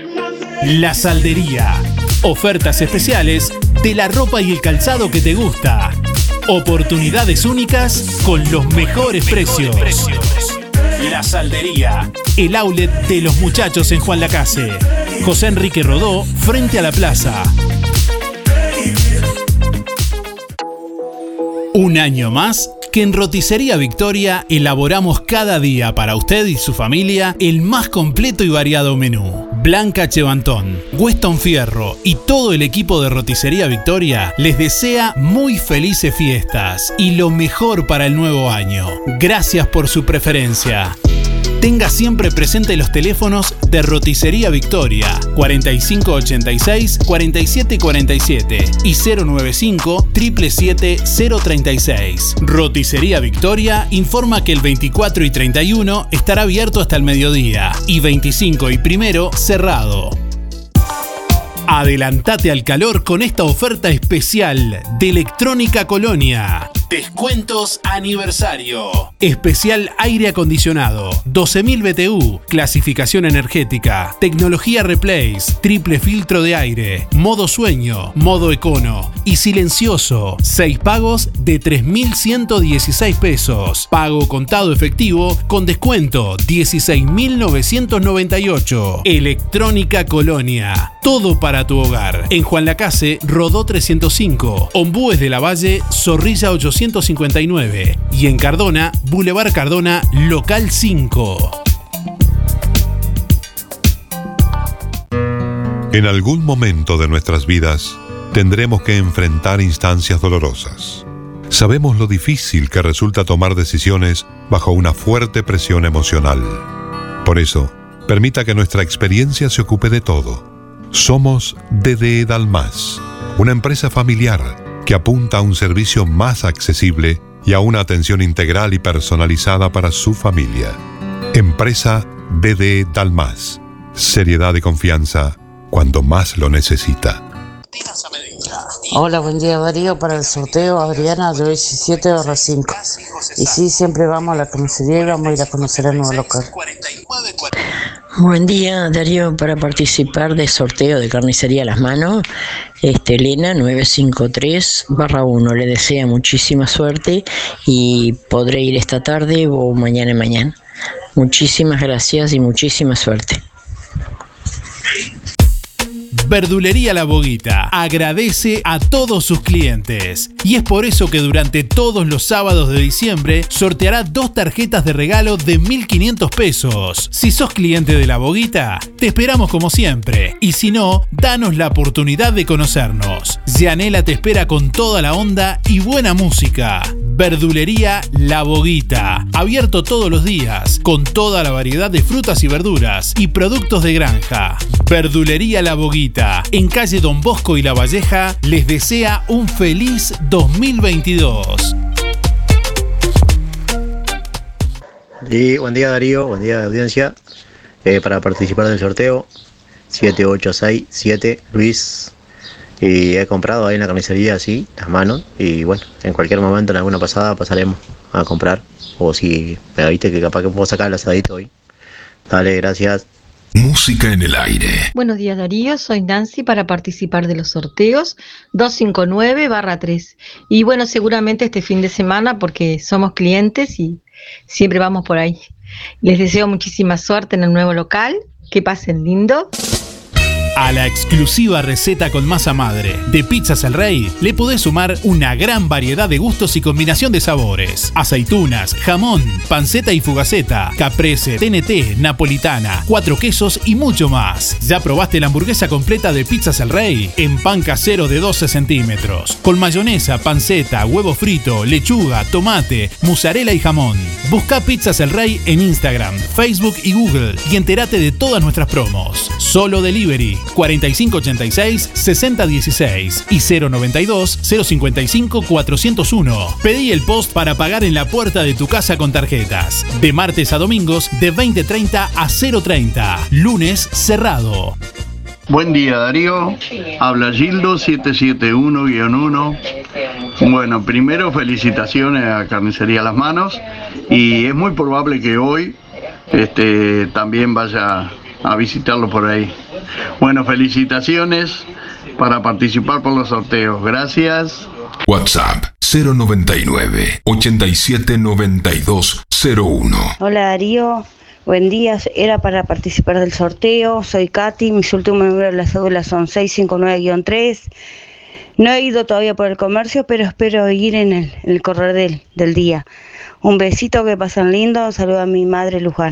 La Saldería. Ofertas especiales de la ropa y el calzado que te gusta. Oportunidades únicas con los mejores precios. La Saldería. El outlet de los muchachos en Juan Lacase. José Enrique Rodó, frente a la plaza. Un año más que en Roticería Victoria elaboramos cada día para usted y su familia el más completo y variado menú. Blanca Chevantón, Weston Fierro y todo el equipo de Roticería Victoria les desea muy felices fiestas y lo mejor para el nuevo año. Gracias por su preferencia. Tenga siempre presente los teléfonos de Roticería Victoria 4586 4747 y 095 777 036. Roticería Victoria informa que el 24 y 31 estará abierto hasta el mediodía y 25 y primero cerrado. Adelantate al calor con esta oferta especial de Electrónica Colonia. Descuentos aniversario. Especial aire acondicionado. 12.000 BTU. Clasificación energética. Tecnología Replace. Triple filtro de aire. Modo sueño. Modo econo. Y silencioso. 6 pagos de 3.116 pesos. Pago contado efectivo con descuento 16.998. Electrónica Colonia. Todo para tu hogar. En Juan Lacase, Rodó 305. Ombúes de la Valle, Zorrilla 859. Y en Cardona, Boulevard Cardona, Local 5. En algún momento de nuestras vidas tendremos que enfrentar instancias dolorosas. Sabemos lo difícil que resulta tomar decisiones bajo una fuerte presión emocional. Por eso, permita que nuestra experiencia se ocupe de todo. Somos DDE Dalmas, una empresa familiar que apunta a un servicio más accesible y a una atención integral y personalizada para su familia. Empresa DDE Dalmas. Seriedad y confianza cuando más lo necesita. Hola, buen día Darío. Para el sorteo, Adriana de 17 horas 5. Y sí, siempre vamos a la comisaría y vamos a ir a conocer el nuevo local. Buen día Darío. Para participar del sorteo de carnicería a las manos, este, Elena 953 barra 1. Le desea muchísima suerte y podré ir esta tarde o mañana en mañana. Muchísimas gracias y muchísima suerte. Verdulería La Boguita agradece a todos sus clientes y es por eso que durante todos los sábados de diciembre sorteará dos tarjetas de regalo de 1.500 pesos. Si sos cliente de La Boguita, te esperamos como siempre y si no, danos la oportunidad de conocernos. Yanela te espera con toda la onda y buena música. Verdulería La Boguita, abierto todos los días, con toda la variedad de frutas y verduras y productos de granja. Verdulería La Boguita, en calle Don Bosco y La Valleja, les desea un feliz 2022. Y buen día Darío, buen día audiencia. eh, para participar del sorteo 7867 Luis. Y he comprado ahí en la carnicería así, las manos. Y bueno, en cualquier momento, en alguna pasada, pasaremos a comprar. O si me viste que capaz que puedo sacar el asadito hoy. Dale, gracias. Música en el aire. Buenos días Darío, soy Nancy para participar de los sorteos 259-3. Y bueno, seguramente este fin de semana porque somos clientes y siempre vamos por ahí. Les deseo muchísima suerte en el nuevo local, que pasen lindo. A la exclusiva receta con masa madre de Pizzas El Rey le podés sumar una gran variedad de gustos y combinación de sabores. Aceitunas, jamón, panceta y fugaceta, caprese, TNT, napolitana, cuatro quesos y mucho más. ¿Ya probaste la hamburguesa completa de Pizzas El Rey? En pan casero de 12 centímetros, con mayonesa, panceta, huevo frito, lechuga, tomate, mozzarella y jamón. Busca Pizzas El Rey en Instagram, Facebook y Google y entérate de todas nuestras promos. Solo delivery 4586-6016 y 092-055-401. Pedí el post para pagar en la puerta de tu casa con tarjetas. De martes a domingos de 20.30 a 0.30. Lunes cerrado. Buen día Darío, habla Gildo 771-1. Bueno, primero felicitaciones a Carnicería Las Manos y es muy probable que hoy este, también vaya a visitarlo por ahí. Bueno, felicitaciones para participar por los sorteos. Gracias. WhatsApp 099 879201. Hola Darío, buen día. Era para participar del sorteo. Soy Katy, mis últimos números de la cédula son 659-3. No he ido todavía por el comercio, pero espero ir en el, en el correr del, del día. Un besito, que pasen lindo. Saludo a mi madre Luján.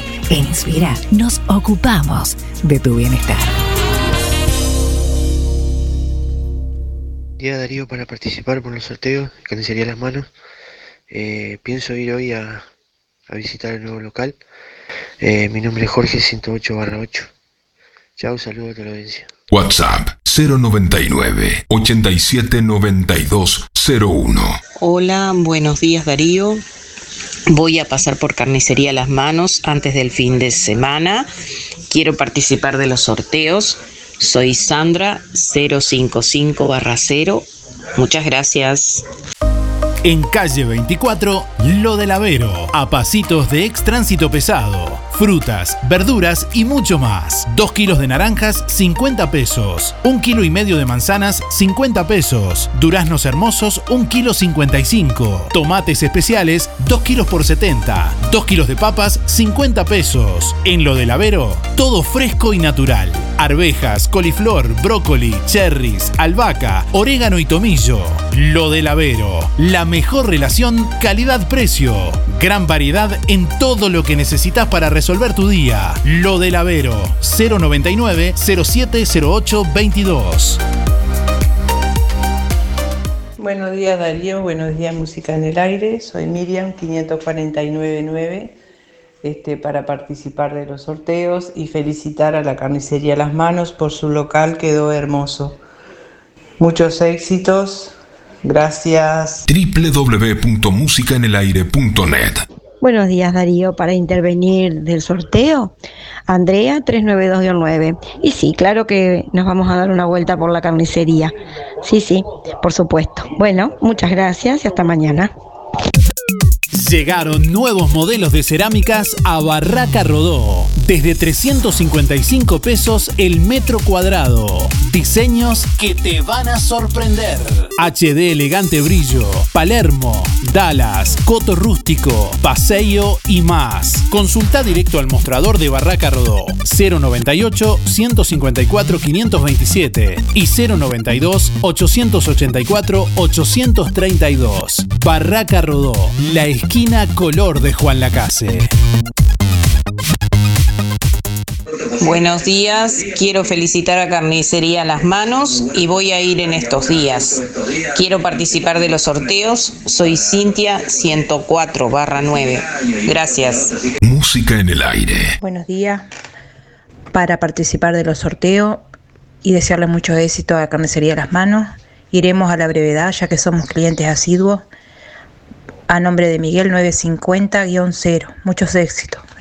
En Inspira nos ocupamos de tu bienestar. Día Darío para participar por los sorteos, carnicería Las Manos. Eh, pienso ir hoy a, a visitar el nuevo local. Eh, mi nombre es Jorge 108 8. Chao, saludos a la audiencia. WhatsApp 099 879201. Hola, buenos días Darío. Voy a pasar por carnicería Las Manos antes del fin de semana. Quiero participar de los sorteos. Soy Sandra 055 0. Muchas gracias. En calle 24, Lo del Avero. A pasitos de ex tránsito pesado. Frutas, verduras y mucho más. 2 kilos de naranjas, 50 pesos. 1 kilo y medio de manzanas, 50 pesos. Duraznos hermosos, 1 kilo 55. Tomates especiales, 2 kilos por 70. 2 kilos de papas, 50 pesos. En Lo del Avero, todo fresco y natural. Arvejas, coliflor, brócoli, cherries, albahaca, orégano y tomillo. Lo del Avero. La mejor relación calidad-precio. Gran variedad en todo lo que necesitas para resolver tu día. Lo del Avero. 099 0708 22. Buenos días Darío, buenos días Música en el Aire, soy Miriam 5499 este, para participar de los sorteos y felicitar a la carnicería Las Manos por su local, quedó hermoso. Muchos éxitos, gracias. www.musicaenelaire.net Buenos días Darío, para intervenir del sorteo, Andrea 392-9. Y sí, claro que nos vamos a dar una vuelta por la carnicería. Sí, sí, por supuesto. Bueno, muchas gracias y hasta mañana. Llegaron nuevos modelos de cerámicas a Barraca Rodó. Desde 355 pesos el metro cuadrado. Diseños que te van a sorprender. HD elegante brillo, Palermo, Dallas, Coto rústico, Paseo y más. Consulta directo al mostrador de Barraca Rodó. 098 154 527 y 092 884 832. Barraca Rodó, la esquina color de Juan Lacase. Buenos días, quiero felicitar a Carnicería Las Manos y voy a ir en estos días. Quiero participar de los sorteos, soy Cintia 104 barra 9. Gracias. Música en el aire. Buenos días. Para participar de los sorteos y desearle mucho éxito a Carnicería Las Manos, iremos a la brevedad ya que somos clientes asiduos. A nombre de Miguel 950-0. Muchos éxitos.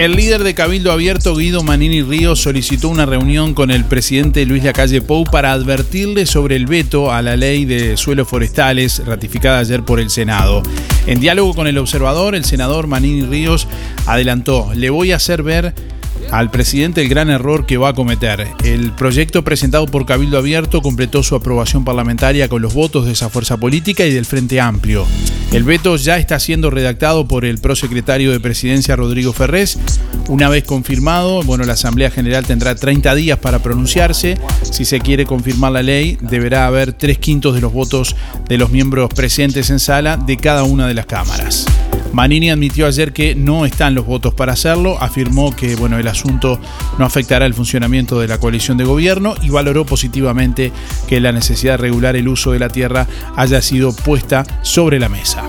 El líder de Cabildo Abierto, Guido Manini Ríos, solicitó una reunión con el presidente Luis Lacalle Pou para advertirle sobre el veto a la ley de suelos forestales ratificada ayer por el Senado. En diálogo con el observador, el senador Manini Ríos adelantó, le voy a hacer ver al presidente el gran error que va a cometer. El proyecto presentado por Cabildo Abierto completó su aprobación parlamentaria con los votos de esa fuerza política y del Frente Amplio. El veto ya está siendo redactado por el prosecretario de Presidencia Rodrigo Ferrés. Una vez confirmado, bueno, la Asamblea General tendrá 30 días para pronunciarse. Si se quiere confirmar la ley, deberá haber tres quintos de los votos de los miembros presentes en sala de cada una de las cámaras. Manini admitió ayer que no están los votos para hacerlo, afirmó que bueno, el asunto no afectará el funcionamiento de la coalición de gobierno y valoró positivamente que la necesidad de regular el uso de la tierra haya sido puesta sobre la mesa.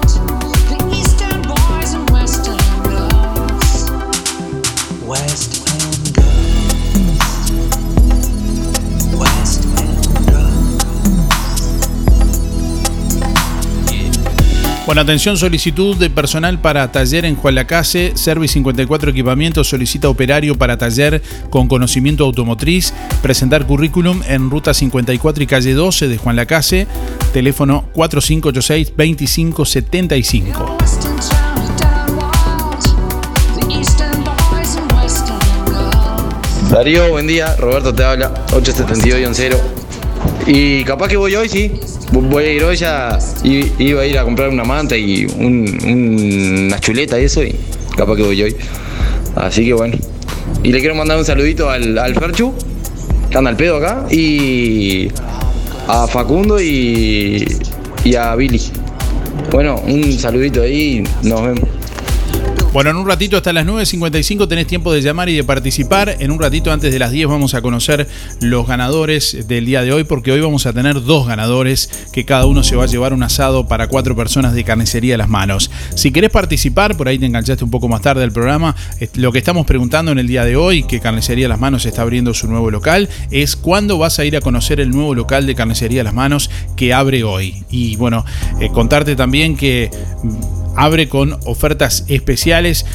Bueno, atención, solicitud de personal para taller en Juan Lacase. Service 54 Equipamientos solicita operario para taller con conocimiento automotriz. Presentar currículum en ruta 54 y calle 12 de Juan Lacase. Teléfono 4586-2575. Darío, buen día. Roberto te habla. 872-0. Y capaz que voy hoy, sí. Voy a ir hoy ya. Iba a ir a comprar una manta y un- una chuleta y eso. Y capaz que voy hoy. Así que bueno. Y le quiero mandar un saludito al, al Ferchu, que anda al pedo acá. Y a Facundo y, y a Billy. Bueno, un saludito ahí. Nos vemos. Bueno, en un ratito hasta las 9.55 tenés tiempo de llamar y de participar. En un ratito antes de las 10 vamos a conocer los ganadores del día de hoy porque hoy vamos a tener dos ganadores que cada uno se va a llevar un asado para cuatro personas de carnicería a las manos. Si querés participar, por ahí te enganchaste un poco más tarde del programa, lo que estamos preguntando en el día de hoy, que Carnicería a las Manos está abriendo su nuevo local, es cuándo vas a ir a conocer el nuevo local de Carnicería a las Manos que abre hoy. Y bueno, eh, contarte también que abre con ofertas especiales.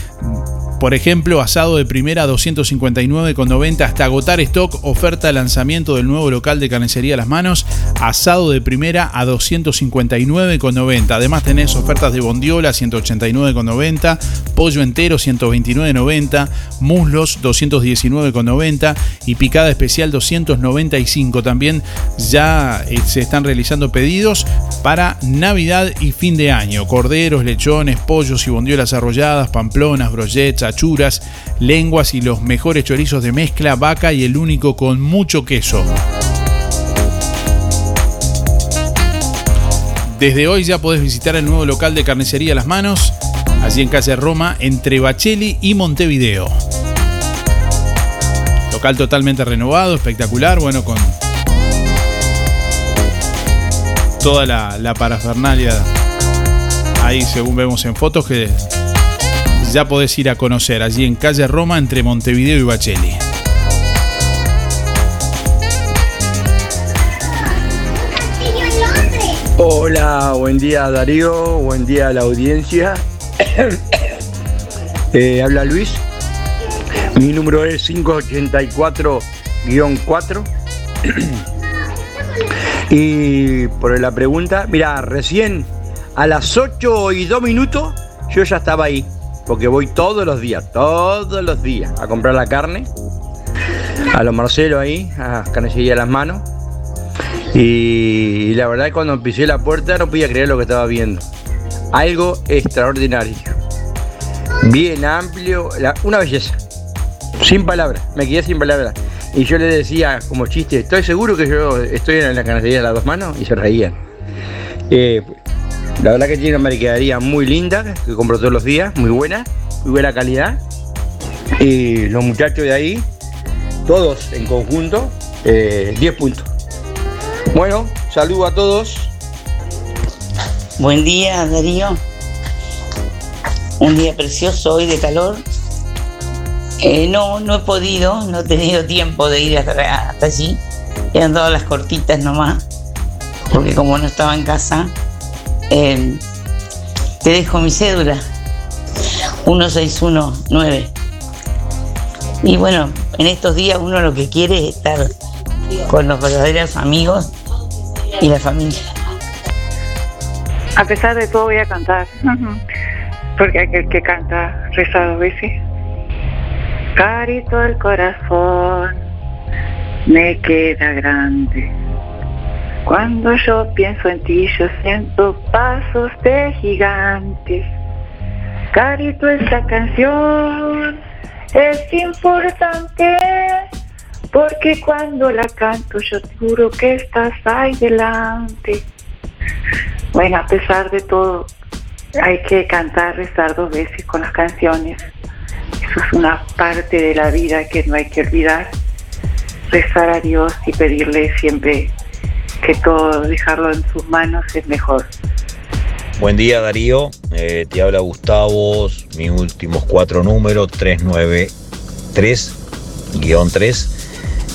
Por ejemplo, asado de primera a 259,90 hasta agotar stock, oferta de lanzamiento del nuevo local de carnicería las manos, asado de primera a 259,90. Además tenés ofertas de bondiola 189,90, pollo entero 129,90, muslos 219,90 y picada especial 295. También ya eh, se están realizando pedidos para Navidad y fin de año. Corderos, lechones, pollos y bondiolas arrolladas, pamplonas, brochets, lenguas y los mejores chorizos de mezcla, vaca y el único con mucho queso. Desde hoy ya podés visitar el nuevo local de carnicería Las Manos, allí en calle Roma, entre Bacheli y Montevideo. Local totalmente renovado, espectacular, bueno, con toda la, la parafernalia ahí según vemos en fotos que ya podés ir a conocer allí en calle Roma entre Montevideo y Bacheli. Hola, buen día Darío, buen día a la audiencia. Eh, habla Luis. Mi número es 584-4. y por la pregunta, mira, recién a las 8 y 2 minutos yo ya estaba ahí. Porque voy todos los días, todos los días a comprar la carne. A los Marcelo ahí, a Carnicería las Manos. Y la verdad cuando pisé la puerta no podía creer lo que estaba viendo. Algo extraordinario. Bien amplio, una belleza. Sin palabras, me quedé sin palabras. Y yo le decía como chiste, ¿estoy seguro que yo estoy en la carnicería de las dos manos? Y se reían. Eh, la verdad que tiene una mercadería muy linda, que compro todos los días, muy buena, muy buena calidad. Y los muchachos de ahí, todos en conjunto, eh, 10 puntos. Bueno, saludo a todos. Buen día, Darío. Un día precioso hoy de calor. Eh, no, no he podido, no he tenido tiempo de ir hasta, hasta allí. He andado las cortitas nomás, porque como no estaba en casa, eh, te dejo mi cédula, 1619. Y bueno, en estos días uno lo que quiere es estar con los verdaderos amigos y la familia. A pesar de todo voy a cantar. Porque aquel que canta reza dos veces. Carito el corazón me queda grande. Cuando yo pienso en ti, yo siento pasos de gigantes. Carito, esta canción es importante porque cuando la canto yo te juro que estás ahí delante. Bueno, a pesar de todo, hay que cantar, rezar dos veces con las canciones. Eso es una parte de la vida que no hay que olvidar. Rezar a Dios y pedirle siempre que todo, dejarlo en sus manos es mejor. Buen día Darío, Eh, te habla Gustavo, mis últimos cuatro números, 393-3.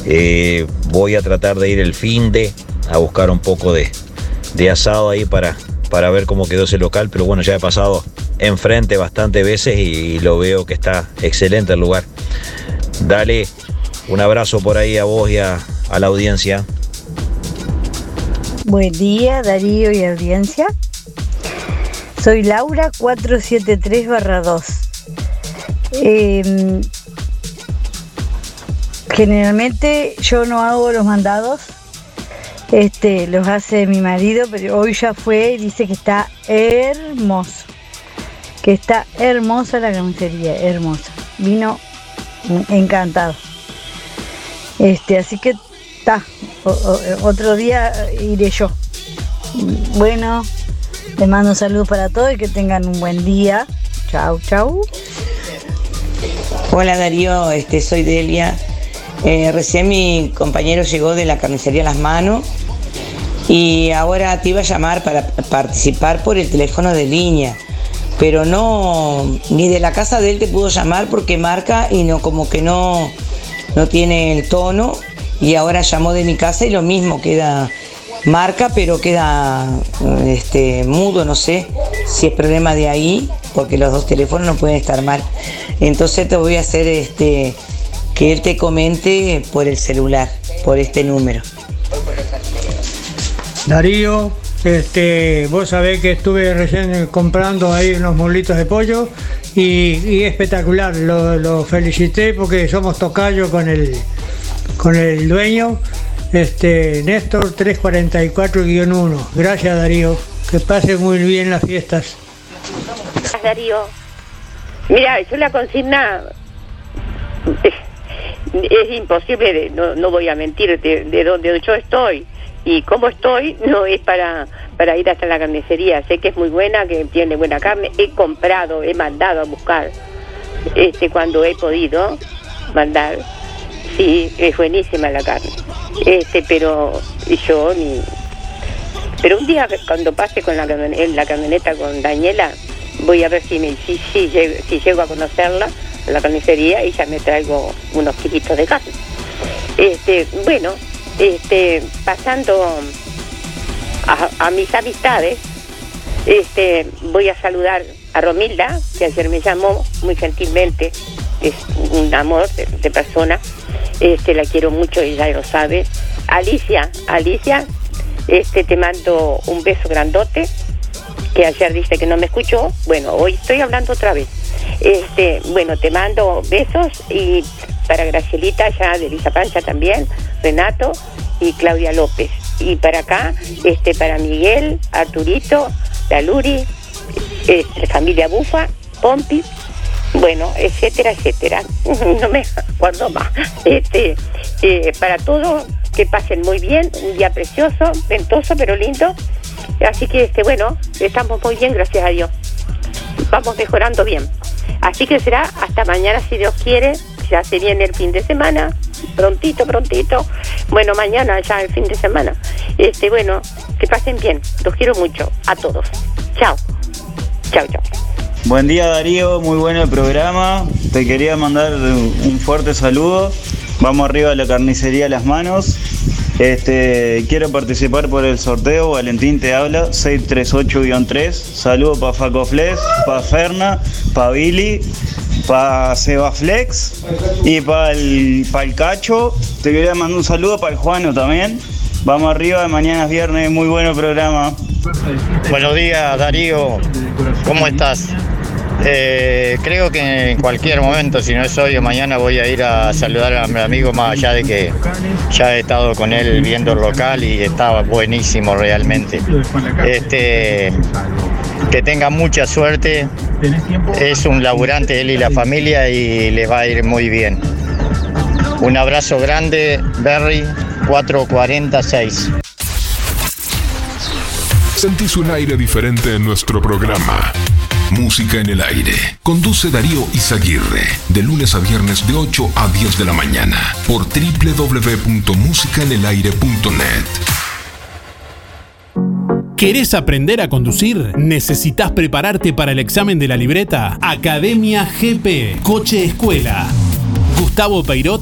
Eh, voy a tratar de ir el fin de a buscar un poco de, de asado ahí para, para ver cómo quedó ese local, pero bueno, ya he pasado enfrente bastante veces y, lo veo que está excelente el lugar. Dale un abrazo por ahí a vos y a, a la audiencia. Buen día, Darío y audiencia. Soy Laura 473-2. Eh, generalmente yo no hago los mandados, este, los hace mi marido, pero hoy ya fue y dice que está hermoso. Que está hermosa la carnicería, hermosa. Vino encantado. Este, así que está. Otro día iré yo. Bueno, les mando un saludo para todos y que tengan un buen día. Chau, chau. Hola Darío, este, soy Delia. Eh, recién mi compañero llegó de la carnicería Las Manos y ahora te iba a llamar para participar por el teléfono de línea, pero no, ni de la casa de él te pudo llamar porque marca y no, como que no, no tiene el tono y ahora llamó de mi casa y lo mismo, queda marca pero queda este, mudo, no sé si es problema de ahí, porque los dos teléfonos no pueden estar mal. Entonces te voy a hacer este que él te comente por el celular, por este número. Darío, este, vos sabés que estuve recién comprando ahí unos molitos de pollo y, y espectacular, lo, felicité porque somos tocayo con el, con el dueño, este, Néstor 344-1. Gracias Darío, que pasen muy bien las fiestas. Darío. Mira, yo la consigna es, es imposible, de- no, no voy a mentir, de, de donde yo estoy y cómo estoy no es para para ir hasta la carnicería. Sé que es muy buena, que tiene buena carne. He comprado, he mandado a buscar este cuando he podido mandar. Sí, es buenísima la carne. Este, pero yo ni pero un día cuando pase con la camioneta, en la camioneta con Daniela, voy a ver si, me, si, si, llego, a conocerla, la carnicería, y ya me traigo unos kilitos de carne. Este, bueno, este, pasando a, mis amistades, este, voy a saludar a Romilda, que ayer me llamó muy gentilmente, es un amor de persona, este, la quiero mucho, ella lo sabe. Alicia, Alicia, este, te mando un beso grandote, que ayer dice que no me escuchó, bueno, hoy estoy hablando otra vez. Este, bueno, te mando besos y para Gracielita ya de Lisa Pancha también, Renato y Claudia López. Y para acá, este, para Miguel, Arturito, Daluri, este, familia Bufa, Pompi bueno, etcétera, etcétera. No me acuerdo más. Este, eh, para todos, que pasen muy bien, un día precioso, ventoso, pero lindo. Así que, este, bueno, estamos muy bien, gracias a Dios. Vamos mejorando bien. Así que será hasta mañana, si Dios quiere. Ya se viene el fin de semana, prontito, prontito. Bueno, mañana ya el fin de semana. Este, bueno, que pasen bien. Los quiero mucho a todos. Chao. Chao, chao. Buen día Darío, muy bueno el programa. Te quería mandar un fuerte saludo. Vamos arriba a la carnicería Las Manos. Este, quiero participar por el sorteo. Valentín te habla, 638-3. Saludo para Faco Flex, para Ferna, para Billy, para Sebaflex y para el, pa el, Cacho. Te quería mandar un saludo para el Juano también. Vamos arriba, mañana es viernes, muy bueno programa. Buenos días, Darío. ¿Cómo estás? Eh, creo que en cualquier momento, si no es hoy o mañana, voy a ir a saludar a mi amigo, más allá de que ya he estado con él viendo el local y estaba buenísimo realmente. Este, que tenga mucha suerte, es un laburante él y la familia y les va a ir muy bien. Un abrazo grande, Berry 446. Sentís un aire diferente en nuestro programa. Música en el aire. Conduce Darío Izaguirre, de lunes a viernes de 8 a 10 de la mañana, por www.musicaenelaire.net. ¿Querés aprender a conducir? ¿Necesitas prepararte para el examen de la libreta? Academia GP, Coche Escuela. Gustavo Peirot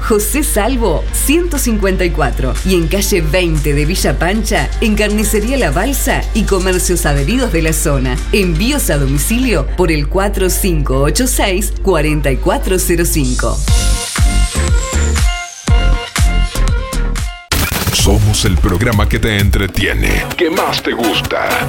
José Salvo 154 y en calle 20 de Villa Pancha, en Carnicería La Balsa y comercios adheridos de la zona. Envíos a domicilio por el 4586 4405. Somos el programa que te entretiene, que más te gusta.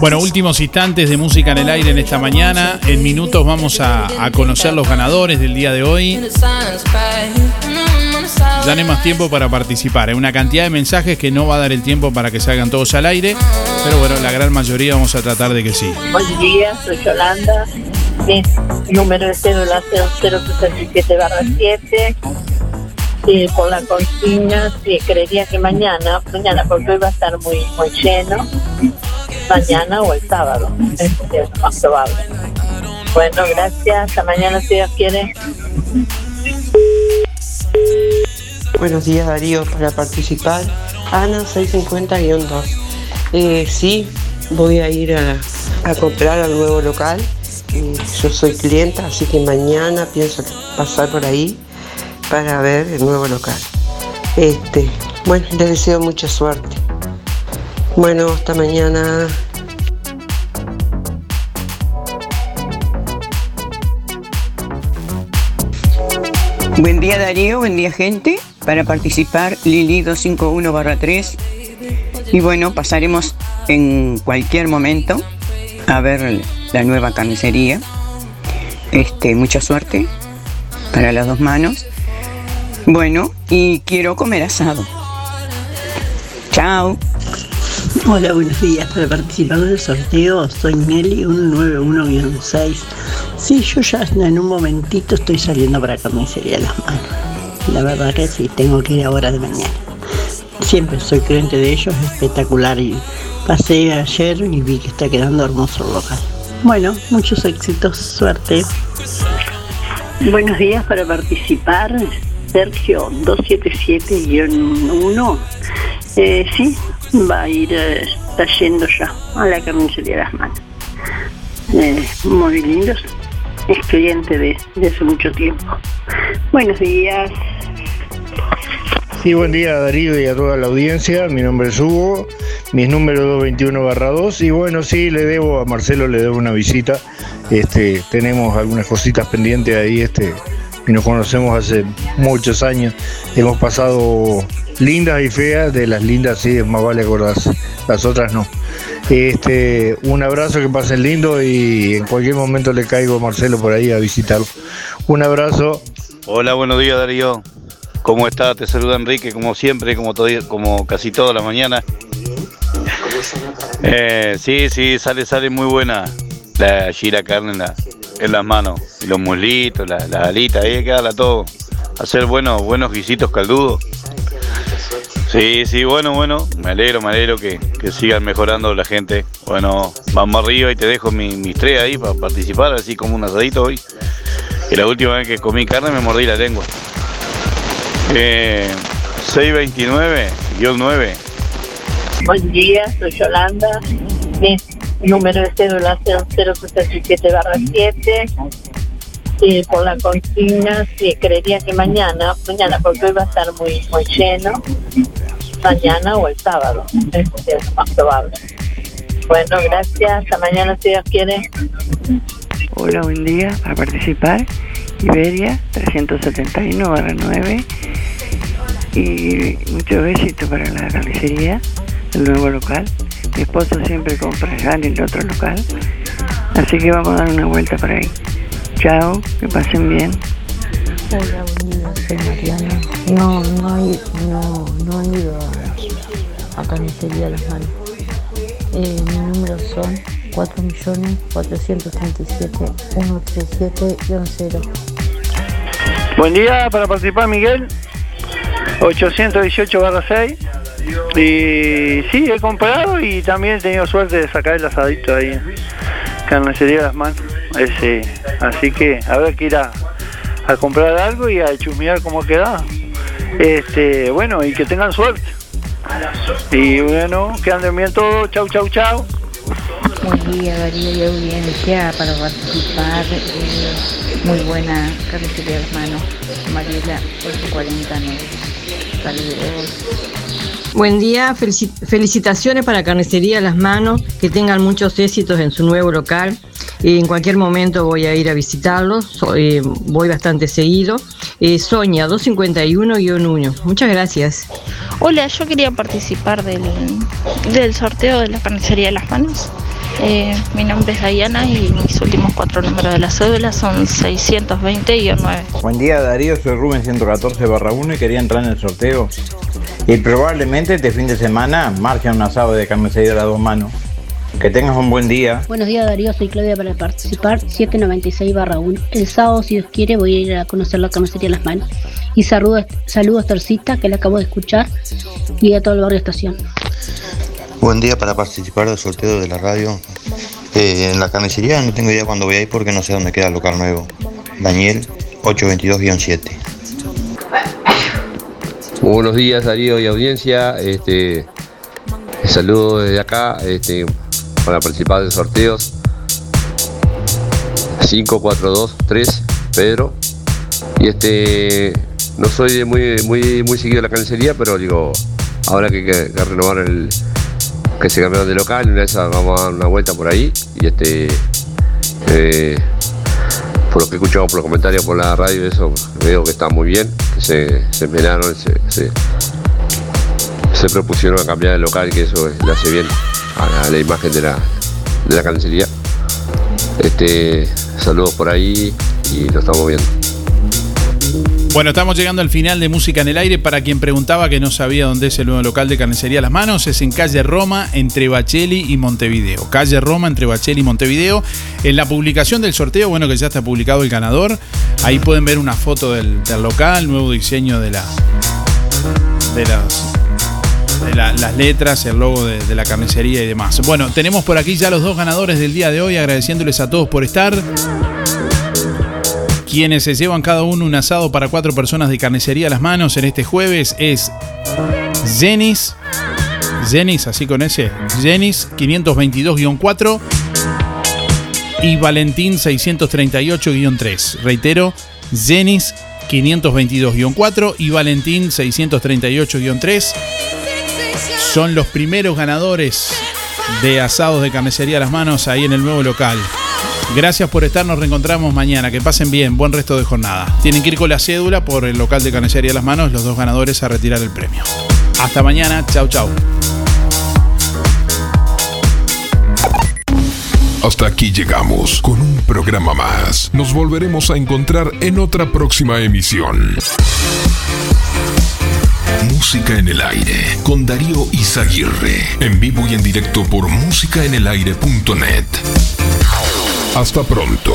Bueno, últimos instantes de música en el aire en esta mañana. En minutos vamos a, conocer los ganadores del día de hoy. Ya no hay más tiempo para participar. Hay una cantidad de mensajes que no va a dar el tiempo para que salgan todos al aire, pero bueno, la gran mayoría vamos a tratar de que sí. Buen día, soy Yolanda. Mi número de cédula 0067 7 eh, con la cocina. que creería que mañana, mañana porque hoy va a estar muy, muy lleno, mañana o el sábado, es más probable. Bueno, gracias, hasta mañana si Dios quiere. Buenos días Darío, para participar, Ana 650-2. Eh, sí, voy a ir a, comprar al nuevo local. Eh, yo soy clienta, así que mañana pienso pasar por ahí para ver el nuevo local. Este, bueno, les deseo mucha suerte. Bueno, hasta mañana. Buen día Darío, buen día gente. Para participar, Lili 251-3. Y bueno, pasaremos en cualquier momento a ver la nueva carnicería. Este, mucha suerte para las dos manos. Bueno, y quiero comer asado. Chao. Hola, buenos días. Para participar del sorteo soy Nelly 191-6. Sí, yo ya en un momentito estoy saliendo para carnicería las manos. La verdad que sí, tengo que ir ahora de mañana. Siempre soy cliente de ellos, es espectacular. Y pasé ayer y vi que está quedando hermoso el local. Bueno, muchos éxitos, suerte. Buenos días para participar. Sergio 277-1. Eh, sí, va a ir, eh, está yendo ya a la carnicería de las manos. Eh, muy lindos. Es cliente de, de hace mucho tiempo. Buenos días. Sí, buen día Darío y a toda la audiencia. Mi nombre es Hugo, mi número 221 2 y bueno, sí, le debo a Marcelo, le debo una visita. Este, tenemos algunas cositas pendientes ahí, este, y nos conocemos hace muchos años. Hemos pasado lindas y feas, de las lindas sí, más vale acordarse, las otras no. Este, un abrazo, que pasen lindo y en cualquier momento le caigo a Marcelo por ahí a visitarlo. Un abrazo. Hola, buenos días Darío. ¿Cómo estás? Te saluda Enrique, como siempre, como, todo, como casi toda la mañana. Eh, sí, sí, sale, sale muy buena la gira carne en, la- en las manos. Los muslitos, las la alitas, hay que darla todo. Hacer buenos, buenos guisitos caldudos. Sí, sí, bueno, bueno, me alegro, me alegro que, que sigan mejorando la gente. Bueno, vamos arriba y te dejo mi- mis tres ahí para participar, así como un asadito hoy. Que la última vez que comí carne me mordí la lengua. Eh, 629-9. Buen día, soy Yolanda. Número de cédula es 067 7. Y por la consigna, sí, creería que mañana, mañana, porque hoy va a estar muy, muy lleno. Mañana o el sábado, es lo más probable. Bueno, gracias. Hasta mañana, si Dios quiere. Hola, buen día. Para participar, Iberia 371 9. Y mucho éxito para la carnicería, el nuevo local. Mi esposo siempre compra allá en el otro local. Así que vamos a dar una vuelta por ahí. Chao, que pasen bien. Hola, buen día, soy Mariana. No, no, he- no, no he ido a, a carnicería Las Manos. Eh, mi número son 4.437.137-0. Buen día para participar, Miguel. 818 6. Y sí, he comprado y también he tenido suerte de sacar el asadito ahí Carnicería Las Manos. Ese, así que habrá que ir a, comprar algo y a chusmear cómo queda. Este, bueno, y que tengan suerte. Y bueno, que anden bien todos. Chau, chau, chau. Buen día, Darío y audiencia, para participar. eh, muy buena carnicería Las Manos. Mariela 849. Saludos. Buen día, felici- felicitaciones para Carnicería Las Manos, que tengan muchos éxitos en su nuevo local. Eh, En cualquier momento voy a ir a visitarlos, eh, voy bastante seguido. Eh, Sonia 251-1. Muchas gracias. Hola, yo quería participar del, del sorteo de la carnicería de las manos. Eh, mi nombre es Diana y mis últimos cuatro números de la cédula son 620-9. Buen día Darío, soy Rubén 114 barra 1 y quería entrar en el sorteo. Y probablemente este fin de semana marcha un asado de carnicería de las dos manos. Que tengas un buen día. Buenos días Darío, soy Claudia para participar 796-1. El sábado, si Dios quiere, voy a ir a conocer la carnicería Las Manos. Y saludos, saludos a Tercita, que la acabo de escuchar, y a todo el barrio Estación. Buen día para participar del sorteo de la radio. Eh, en la carnicería no tengo idea cuándo voy a ir porque no sé dónde queda el local nuevo. Daniel 822-7. Buenos días Darío y audiencia, este, saludo desde acá este, para participar de sorteos 5423 Pedro. Y este no soy muy muy muy seguido de la carnicería pero digo ahora que que, que renovar el que se cambiaron de local una vez vamos a dar una vuelta por ahí. Y este eh, por lo que escuchamos por los comentarios por la radio, eso veo que está muy bien, que se, se envenaron, se, se, propusieron a cambiar el local, que eso le hace bien a, la imagen de la, de la carnicería. Este, saludos por ahí y lo estamos viendo. Bueno, estamos llegando al final de Música en el Aire. Para quien preguntaba que no sabía dónde es el nuevo local de Carnicería Las Manos, es en calle Roma, entre Bacheli y Montevideo. Calle Roma, entre Bacheli y Montevideo. En la publicación del sorteo, bueno, que ya está publicado el ganador, ahí pueden ver una foto del, local, nuevo diseño de la. de las. de la- las letras, el logo de la carnicería y demás. Bueno, tenemos por aquí ya los dos ganadores del día de hoy, agradeciéndoles a todos por estar quienes se llevan cada uno un asado para cuatro personas de carnicería a las manos en este jueves es Jenis, Jenis, así con ese, Jenis 522-4 y Valentín 638-3. Reitero, Jenis 522-4 y Valentín 638-3 son los primeros ganadores de asados de carnicería a las manos ahí en el nuevo local. Gracias por estar, nos reencontramos mañana. Que pasen bien, buen resto de jornada. Tienen que ir con la cédula por el local de carnicería las manos, los dos ganadores a retirar el premio. Hasta mañana, chau chau. Hasta aquí llegamos con un programa más. Nos volveremos a encontrar en otra próxima emisión. Música en el aire con Darío Izaguirre. En vivo y en directo por musicaenelaire.net. Hasta pronto.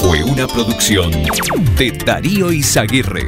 Fue una producción de Darío Izaguirre.